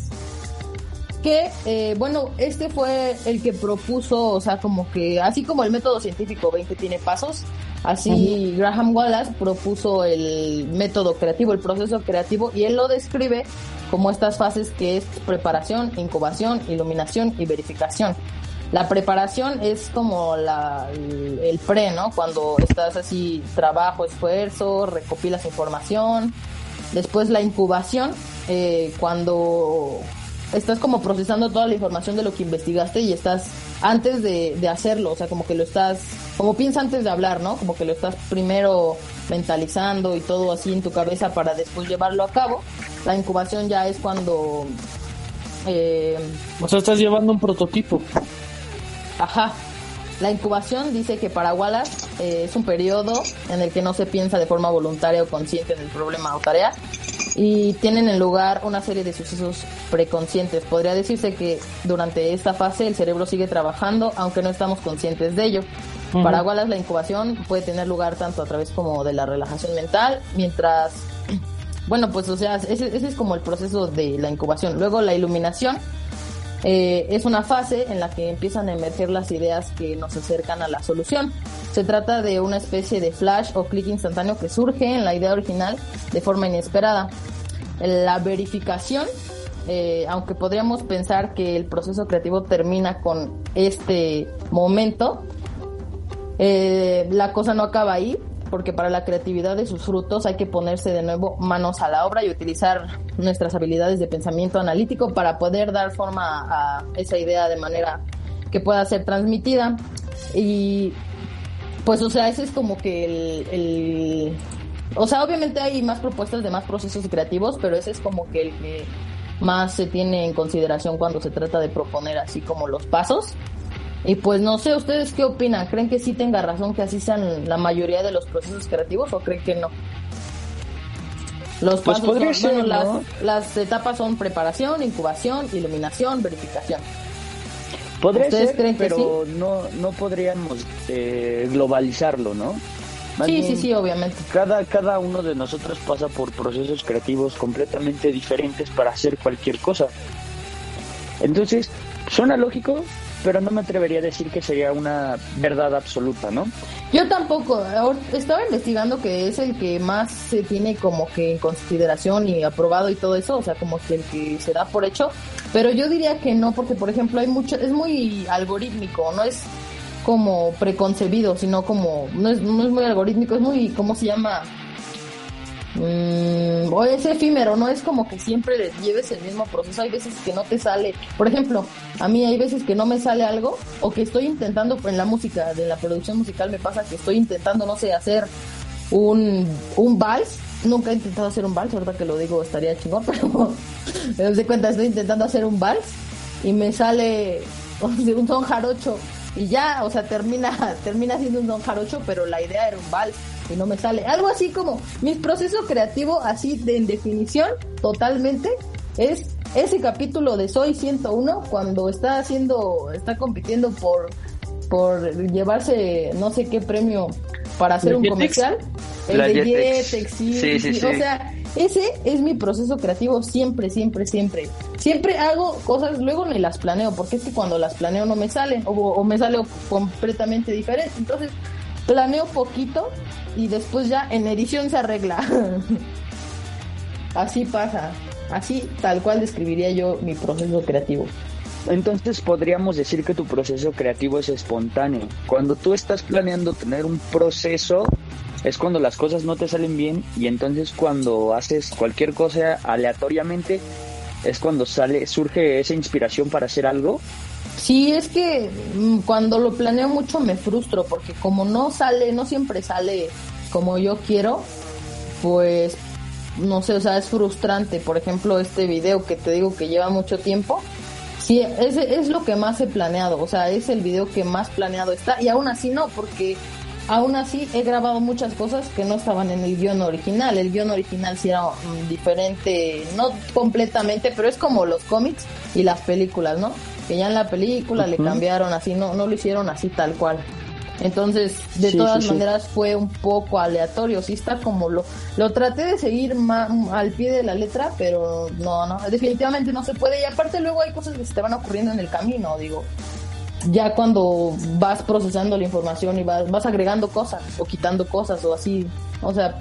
que eh, bueno este fue el que propuso o sea como que así como el método científico 20 tiene pasos así Graham Wallace propuso el método creativo el proceso creativo y él lo describe como estas fases que es preparación incubación iluminación y verificación la preparación es como la, el, pre, ¿no? Cuando estás así, trabajo, esfuerzo, recopilas información. Después la incubación, eh, cuando estás como procesando toda la información de lo que investigaste y estás antes de, de, hacerlo, o sea, como que lo estás, como piensa antes de hablar, ¿no? Como que lo estás primero mentalizando y todo así en tu cabeza para después llevarlo a cabo. La incubación ya es cuando... Eh, o sea, estás llevando un prototipo. Ajá. La incubación dice que para Wallace eh, es un periodo en el que no se piensa de forma voluntaria o consciente en el problema o tarea y tienen en lugar una serie de sucesos preconscientes. Podría decirse que durante esta fase el cerebro sigue trabajando aunque no estamos conscientes de ello. Para Wallace la incubación puede tener lugar tanto a través como de la relajación mental, mientras, <clears throat> bueno, pues o sea, ese es como el proceso de la incubación. Luego la iluminación eh, es una fase en la que empiezan a emerger las ideas que nos acercan a la solución. Se trata de una especie de flash o clic instantáneo que surge en la idea original de forma inesperada. La verificación, eh, aunque podríamos pensar que el proceso creativo termina con este momento, eh, la cosa no acaba ahí, porque para la creatividad de sus frutos hay que ponerse de nuevo manos a la obra y utilizar nuestras habilidades de pensamiento analítico para poder dar forma a esa idea de manera que pueda ser transmitida. Y pues, o sea, ese es como que el, o sea, obviamente hay más propuestas de más procesos creativos, pero ese es como que el que más se tiene en consideración cuando se trata de proponer así como los pasos. Y pues no sé, ¿ustedes qué opinan? ¿Creen que sí tenga razón que así sean la mayoría de los procesos creativos o creen que no? Los pues pasos son, las, las, etapas son preparación, incubación, iluminación, verificación. Podría ser, creen pero no, no podríamos eh, globalizarlo, ¿no? sí, sí, sí, obviamente. Cada, cada uno de nosotros pasa por procesos creativos completamente diferentes para hacer cualquier cosa. Entonces, suena lógico, pero no me atrevería a decir que sería una verdad absoluta, ¿no? Yo tampoco. Estaba investigando que es el que más se tiene como que en consideración y aprobado y todo eso, o sea, como que el que se da por hecho. Pero yo diría que no, porque por ejemplo hay mucho, es muy algorítmico, no es como preconcebido, sino como, no es, no es muy algorítmico, es muy, ¿cómo se llama? Mm, o es efímero, no es como que siempre lleves el mismo proceso. Hay veces que no te sale. Por ejemplo, a mí hay veces que no me sale algo o que estoy intentando, en la música, de la producción musical me pasa que estoy intentando, no sé, hacer un, un vals. Nunca he intentado hacer un vals, ahorita que lo digo estaría chingón, <laughs> pero me doy cuenta, estoy intentando hacer un vals y me sale <laughs> un son jarocho y ya, o sea, termina, <laughs> termina siendo un don jarocho, pero la idea era un vals y no me sale. Algo así como mi proceso creativo, así de en definición, totalmente, es ese capítulo de Soy 101 cuando está haciendo, está compitiendo por, por llevarse no sé qué premio para hacer un comercial. El de Jetex, sí, sí, sí, O sea, ese es mi proceso creativo siempre, siempre, siempre. Siempre hago cosas, luego ni las planeo, porque es que cuando las planeo no me salen, o, o me sale completamente diferente. Entonces, planeo poquito y después ya en edición se arregla. <laughs> Así pasa. Así tal cual describiría yo mi proceso creativo. Entonces podríamos decir que tu proceso creativo es espontáneo. Cuando tú estás planeando tener un proceso, es cuando las cosas no te salen bien y entonces cuando haces cualquier cosa aleatoriamente, es cuando sale, surge esa inspiración para hacer algo. Sí, es que mm, cuando lo planeo mucho me frustro porque como no sale, no siempre sale como yo quiero, pues no sé, o sea, es frustrante. Por ejemplo, este video que te digo que lleva mucho tiempo, sí, es, es lo que más he planeado, o sea, es el video que más planeado está y aún así no, porque aún así he grabado muchas cosas que no estaban en el guion original. El guion original sí era mm, diferente, no completamente, pero es como los cómics y las películas, ¿no? Que ya en la película le cambiaron así, no, no lo hicieron así tal cual. Entonces, de todas maneras fue un poco aleatorio, sí está como lo lo traté de seguir al pie de la letra, pero no, no, definitivamente no se puede y aparte luego hay cosas que se te van ocurriendo en el camino, digo. Ya cuando vas procesando la información y vas, vas agregando cosas o quitando cosas o así, o sea,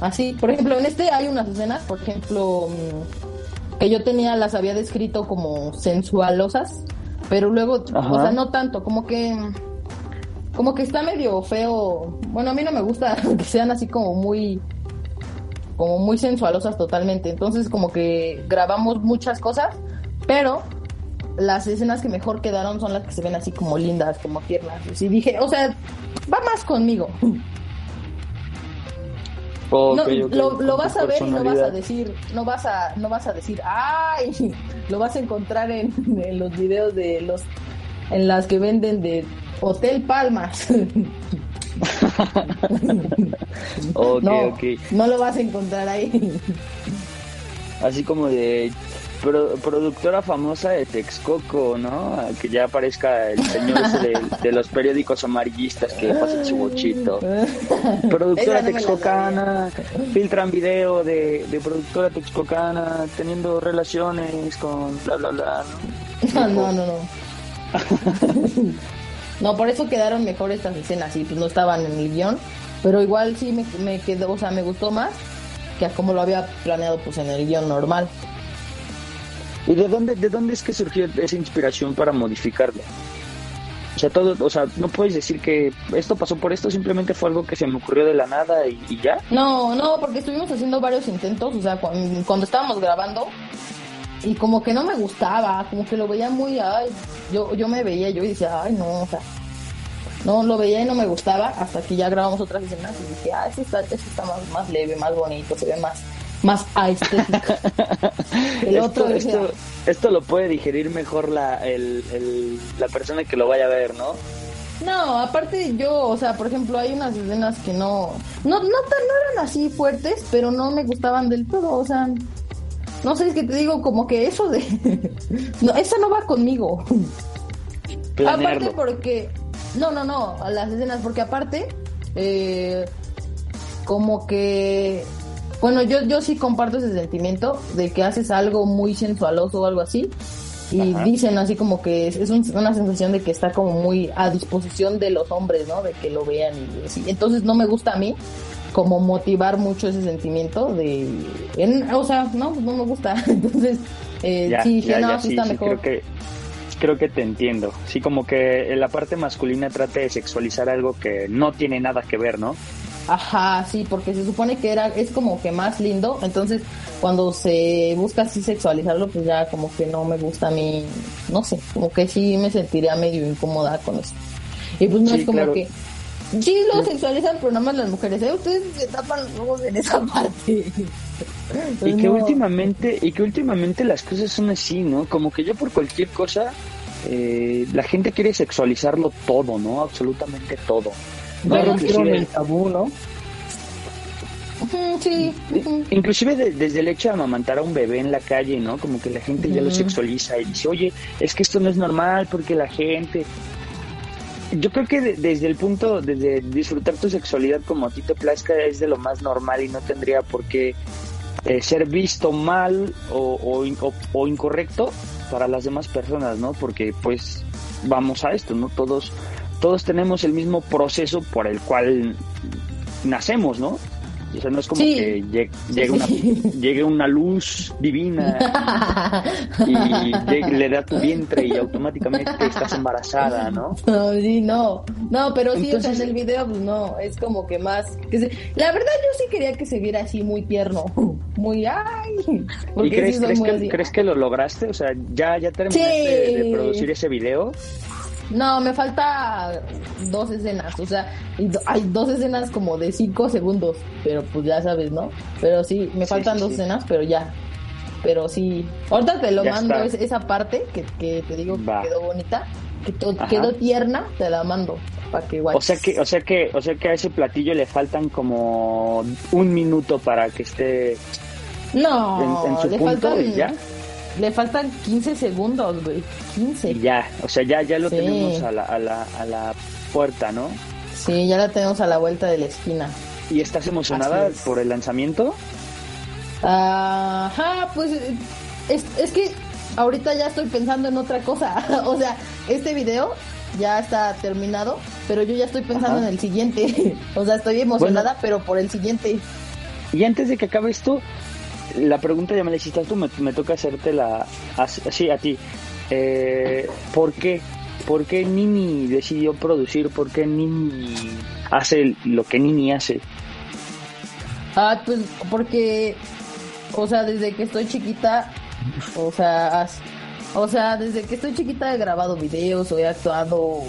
así, por ejemplo, en este hay unas escenas, por ejemplo, mm, que yo tenía las había descrito como sensualosas, pero luego, o sea, no tanto, como que como que está medio feo. Bueno, a mí no me gusta <laughs> que sean así como muy como muy sensualosas totalmente. Entonces, como que grabamos muchas cosas, pero las escenas que mejor quedaron son las que se ven así como lindas, como tiernas. Y dije, o sea, va más conmigo. lo, vas a ver y no vas a decir, no vas a, no vas a decir, ay, <laughs> lo vas a encontrar en, <laughs> en los videos de los, en las que venden de Hotel Palmas. <laughs> no, no lo vas a encontrar ahí. Así como de productora famosa de Texcoco, ¿no? Que ya aparezca el señor de, los periódicos amarillistas que pasa chibochito. <laughs> Productora texcocana, filtran video de, de, productora texcocana teniendo relaciones con bla bla bla. No, <laughs> no, no, no. <laughs> No, por eso quedaron mejor estas escenas y pues no estaban en el guion, pero igual sí me, me quedó, o sea, me gustó más que como lo había planeado pues en el guion normal. ¿Y de dónde, de dónde es que surgió esa inspiración para modificarlo? O sea, todo, o sea, no puedes decir que esto pasó por esto, simplemente fue algo que se me ocurrió de la nada y, ya. No, no, porque estuvimos haciendo varios intentos, o sea, cuando, cuando estábamos grabando, y como que no me gustaba, como que lo veía muy, ay, yo, yo me veía yo y decía, ay, no, o sea, no lo veía y no me gustaba hasta que ya grabamos otras escenas y dije, ah, este está, este está más, más leve, más bonito, se ve más, más estético. <laughs> El esto, otro esto, esto, lo puede digerir mejor la, el, el, la persona que lo vaya a ver, ¿no? No, aparte yo, o sea, por ejemplo, hay unas escenas que no, no, no, tan, no eran así fuertes, pero no me gustaban del todo, o sea, no sé, es que te digo como que eso de... <laughs> no, eso no va conmigo. Aparte porque... No, no, no, a las escenas, porque aparte, eh, como que... Bueno, yo, yo sí comparto ese sentimiento de que haces algo muy sensualoso o algo así. Y dicen así como que es, una sensación de que está como muy a disposición de los hombres, ¿no? De que lo vean y así. Entonces no me gusta a mí como motivar mucho ese sentimiento de, o sea, no, no me gusta. <laughs> Entonces, eh, sí, no, sí, está mejor. Creo que, creo que te entiendo. Sí, como que la parte masculina trata de sexualizar algo que no tiene nada que ver, ¿no? Ajá, sí, porque se supone que era, es como que más lindo, entonces cuando se busca así sexualizarlo, pues ya como que no me gusta a mí, no sé, como que sí me sentiría medio incómoda con eso. Y pues no es como que, Sí, lo sexualizan, pero nada más las mujeres. ¿eh? Ustedes se tapan los ojos en esa <laughs> parte. y que últimamente y que últimamente las cosas son así, ¿no? Como que ya por cualquier cosa eh, la gente quiere sexualizarlo todo, ¿no? Absolutamente todo. No el tabú, ¿no? Sí. Inclusive desde el hecho de amamantar a un bebé en la calle, ¿no? Como que la gente ya lo sexualiza y dice, oye, es que esto no es normal porque la gente yo creo que desde el punto, desde disfrutar tu sexualidad como a ti te plazca es de lo más normal y no tendría por qué eh, ser visto mal o, o, incorrecto para las demás personas, ¿no? Porque pues vamos a esto, ¿no? Todos, todos tenemos el mismo proceso por el cual nacemos, ¿no? O sea, no es como que llegue, una, <laughs> llegue una luz divina <laughs> y le da tu vientre y automáticamente estás embarazada, ¿no? No, sí, no. No, pero sí, o sea, en el video, pues no, es como que más... Que La verdad yo sí quería que se viera así muy tierno, muy, ay. ¿Y crees, que, crees que lo lograste? O sea, ¿ya, ya terminaste de producir ese video? No, me falta dos escenas, o sea, hay dos escenas como de cinco segundos, pero pues ya sabes, ¿no? Pero sí, me faltan dos escenas, pero ya. Pero sí, ahorita te lo mando, esa parte que, que te digo que quedó bonita, que quedó tierna, te la mando para que O sea que, o sea que, o sea que a ese platillo le faltan como un minuto para que esté no, en, su le punto faltan, ya. Le faltan 15 segundos, güey. 15. Y ya, o sea, ya, ya lo tenemos a la, a, la, a la puerta, ¿no? Sí, ya la tenemos a la vuelta de la esquina. ¿Y estás emocionada por el lanzamiento? Ajá, pues es, es que ahorita ya estoy pensando en otra cosa. <laughs> o sea, este video ya está terminado, pero yo ya estoy pensando en el siguiente. <laughs> o sea, estoy emocionada, pero por el siguiente. Y antes de que acabe esto, la pregunta ya me la hiciste tú, me, me toca hacerte la así a ti. Eh, ¿Por qué? ¿Por qué Nini decidió producir? ¿Por qué Nini hace lo que Nini hace? Ah, pues porque, o sea, desde que estoy chiquita, o sea, o sea, desde que estoy chiquita he grabado videos o he actuado,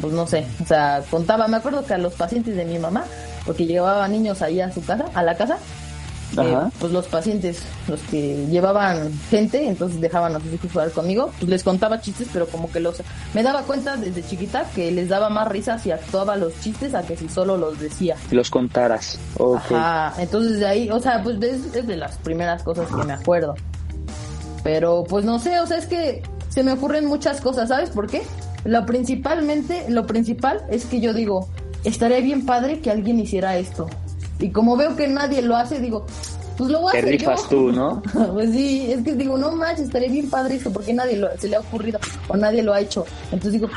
pues no sé, o sea, contaba, me acuerdo que a los pacientes de mi mamá, porque llevaba niños ahí a su casa, a la casa, eh, pues los pacientes, los que llevaban gente, entonces dejaban a sus hijos jugar conmigo, pues les contaba chistes, pero como que los... Me daba cuenta desde chiquita que les daba más risa si actuaba los chistes a que si solo los decía. Los contaras. Ajá, entonces de ahí, o sea, pues es, es de las primeras cosas que me acuerdo. Pero pues no sé, o sea, es que se me ocurren muchas cosas, ¿sabes por qué? Lo principalmente, lo principal es que yo digo, estaría bien padre que alguien hiciera esto. Y como veo que nadie lo hace, digo, pues lo voy a hacer rifas tú, ¿no? <laughs> pues sí, es que digo, no manches, estaría bien padre esto, porque nadie se le ha ocurrido o nadie lo ha hecho. Entonces digo,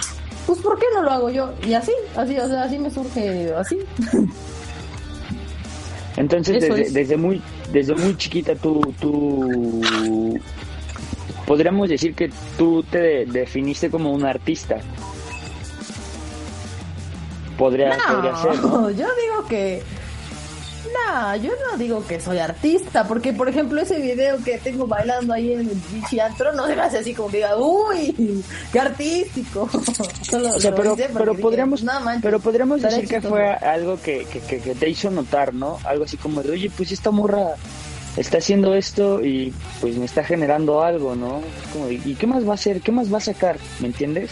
pues ¿por qué no lo hago yo? Y así, así, o sea, así me surge, así. <laughs> Entonces, desde, desde, muy desde muy chiquita tú, tú podríamos decir que tú te definiste como un artista. Podría, podría ser, ¿no? <laughs> Yo digo que no, yo no digo que soy artista, porque por ejemplo ese video que tengo bailando ahí en el teatro no se hace así como que diga, uy, qué artístico. <laughs> pero, pero podríamos, pero podríamos decir que fue algo que, que, que, te hizo notar, ¿no? Algo así como de, oye, pues esta morra está haciendo esto y pues me está generando algo, ¿no? Como, ¿y qué más va a hacer? ¿Qué más va a sacar? ¿Me entiendes?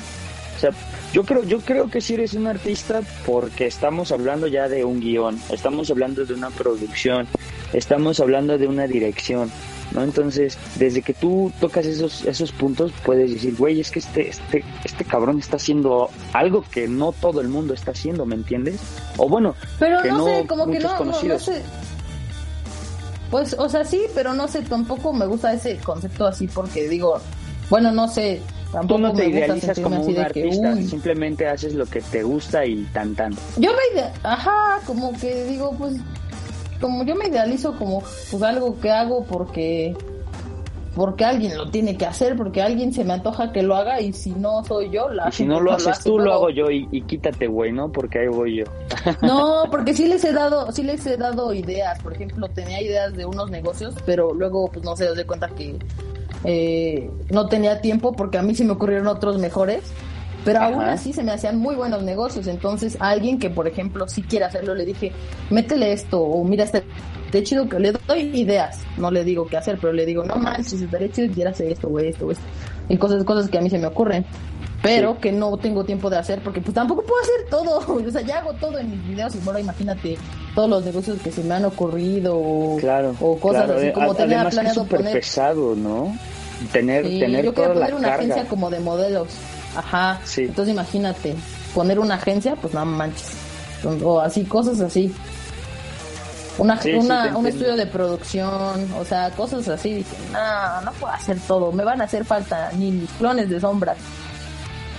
O sea, yo creo, yo creo que si eres un artista porque estamos hablando ya de un guion, estamos hablando de una producción, estamos hablando de una dirección, ¿no? Entonces, desde que tú tocas esos, esos puntos, puedes decir, güey, es que este, este, este cabrón está haciendo algo que no todo el mundo está haciendo, ¿me entiendes? O bueno, pero no, sé, como que no, no, sé. Pues, o sea, sí, pero no sé, tampoco me gusta ese concepto así porque digo, bueno, no sé, Tú no te idealizas como un artista, simplemente haces lo que te gusta y tan tan. Yo me ide ajá, como que digo, pues, como yo me idealizo como pues algo que hago porque porque alguien lo tiene que hacer, porque alguien se me antoja que lo haga y si no soy yo, la y si no lo haces tú, lo hago yo y, quítate, güey, ¿no? Porque ahí voy yo. <laughs> No, porque sí les he dado, sí les he dado ideas, por ejemplo, tenía ideas de unos negocios, pero luego, pues no sé, os de cuenta que eh, no tenía tiempo porque a mí se me ocurrieron otros mejores, pero aún así se me hacían muy buenos negocios. Entonces, a alguien que, por ejemplo, si quiere hacerlo, le dije, métele esto, o mira, este de chido que le doy ideas. No le digo qué hacer, pero le digo, no manches, estaría chido que hacer esto, o esto, o esto. Y cosas, cosas que a mí se me ocurren. Pero que no tengo tiempo de hacer porque pues tampoco puedo hacer todo. <laughs> O sea, ya hago todo en mis videos y bueno, imagínate todos los negocios que se me han ocurrido claro, o cosas así como tenía planeado es poner. pesado, ¿no? Tener, tener yo quiero poner una agencia como de modelos. Ajá. Sí. Entonces imagínate, poner una agencia, pues no manches. O así, cosas así. Una, una un estudio de producción, o sea, cosas así. Dije, no, no puedo hacer todo. Me van a hacer falta ni mis clones de sombras.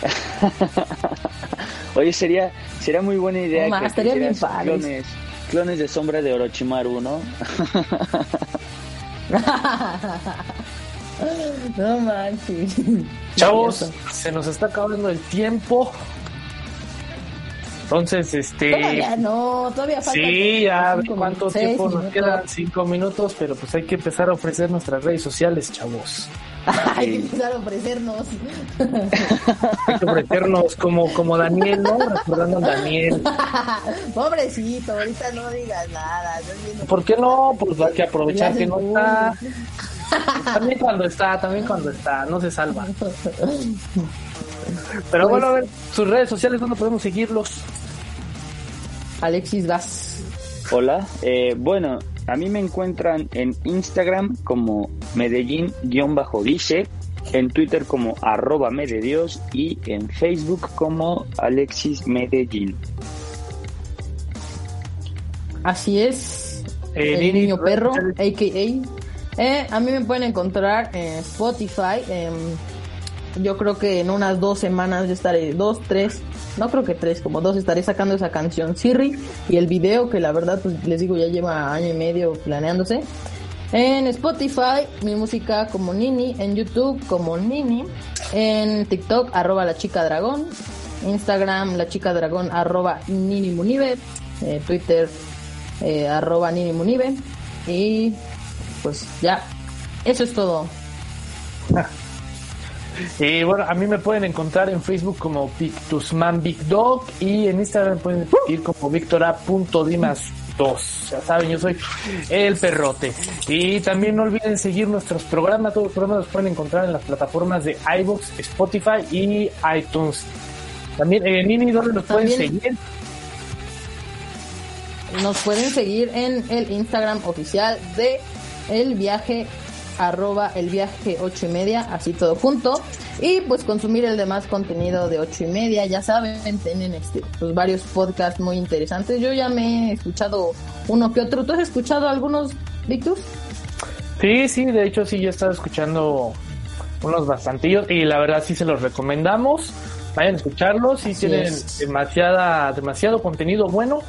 <laughs> Oye, sería sería muy buena idea que estaría bien clones, clones de sombra de Orochimaru, ¿no? <laughs> no manches. Chavos, se nos está acabando el tiempo. Entonces, este. Todavía no, todavía falta. Sí, ya, ¿cuánto minutos, tiempo nos quedan? Cinco minutos, pero pues hay que empezar a ofrecer nuestras redes sociales, chavos. <laughs> Hay que empezar a ofrecernos. <laughs> Hay que ofrecernos como, como Daniel, ¿no? Recordando a Daniel. <laughs> Pobrecito, ahorita no digas nada. ¿Por qué no? Pues hay que aprovechar que no está. También cuando está, también cuando está, no se salva. Pero bueno, a ver, sus redes sociales, ¿dónde podemos seguirlos? Alexis Gas. Hola, eh, bueno, a mí me encuentran en Instagram como Medellín-dice, en Twitter como arroba Mededios y en Facebook como Alexis Medellín. Así es. Eh, el niño perro, a.k.a. Eh, a mí me pueden encontrar en Spotify. em, yo creo que en unas dos semanas ya estaré, dos, tres, no creo que tres, como dos, estaré sacando esa canción Siri y el video que la verdad, pues les digo, ya lleva año y medio planeándose. En Spotify, mi música como Nini, en YouTube como Nini, en TikTok, arroba la chica dragón, Instagram, la chica dragón, arroba Nini Munive, eh, Twitter, eh, arroba Nini Munive, y pues ya, eso es todo. <laughs> Y bueno, a mí me pueden encontrar en Facebook como Pictusman Big Dog y en Instagram pueden seguir como victora.dimas2. Ya saben, yo soy el perrote. Y también no olviden seguir nuestros programas. Todos los programas los pueden encontrar en las plataformas de iVoox, Spotify y iTunes. También, eh, Nini, ¿dónde nos pueden seguir? Nos pueden seguir en el Instagram oficial de El Viaje, arroba el viaje ocho y media, así todo junto. Y pues consumir el demás contenido de ocho y media, ya saben, tienen este, pues varios podcasts muy interesantes. Yo ya me he escuchado uno que otro. ¿Tú has escuchado algunos, Victor? Sí, sí, de hecho sí, yo he estado escuchando unos bastantillos y la verdad sí se los recomendamos. Vayan a escucharlos, sí tienen es. demasiada, demasiado contenido bueno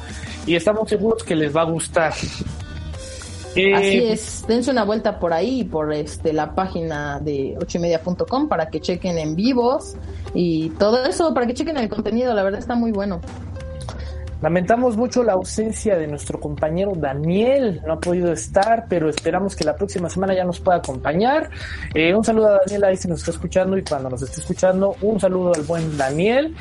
y estamos seguros que les va a gustar. Eh, Así es, dense una vuelta por ahí, por este la página de ochoymedia.com para que chequen en vivos y todo eso, para que chequen el contenido, la verdad está muy bueno. Lamentamos mucho la ausencia de nuestro compañero Daniel, no ha podido estar, pero esperamos que la próxima semana ya nos pueda acompañar. Eh, un saludo a Daniel ahí si nos está escuchando y cuando nos esté escuchando, un saludo al buen Daniel,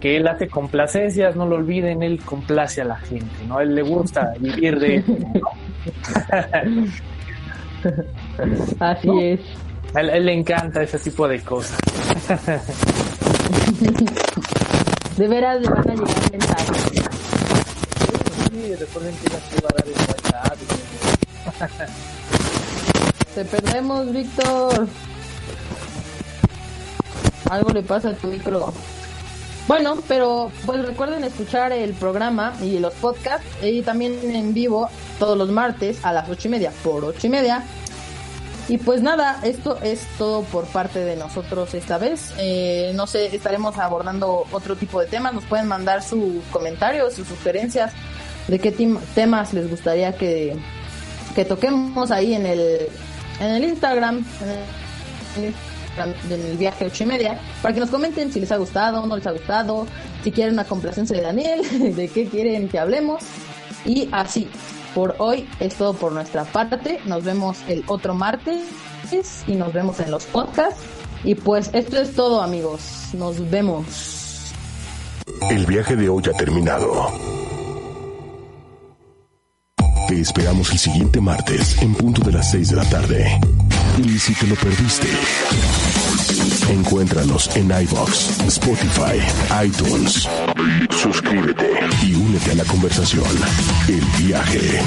que él hace complacencias, no lo olviden, él complace a la gente, ¿no? A él le gusta vivir de <laughs> ¿no? <laughs> Así ¿No? es. A él, a él le encanta ese tipo de cosas. <laughs> De veras le van a llegar mensajes. Sí, recuerden que ya se va a dar el WhatsApp. <laughs> Te perdemos, Víctor. Algo le pasa a tu micro. Bueno, pero pues recuerden escuchar el programa y los podcasts y también en vivo todos los martes a las ocho y media por ocho y media. Y pues nada, esto es todo por parte de nosotros esta vez. Eh, no sé, estaremos abordando otro tipo de temas. Nos pueden mandar sus comentarios, sus sugerencias de qué temas les gustaría que, que toquemos ahí en el, en el Instagram del viaje ocho y media, para que nos comenten si les ha gustado, no les ha gustado, si quieren una complacencia de Daniel, <laughs> de qué quieren que hablemos. Y así, por hoy es todo por nuestra parte. Nos vemos el otro martes y nos vemos en los podcasts. Y pues esto es todo amigos. Nos vemos. El viaje de hoy ha terminado. Te esperamos el siguiente martes en punto de las 6 de la tarde. Y si te lo perdiste, encuéntranos en iBox, Spotify, iTunes. Suscríbete y únete a la conversación. El viaje.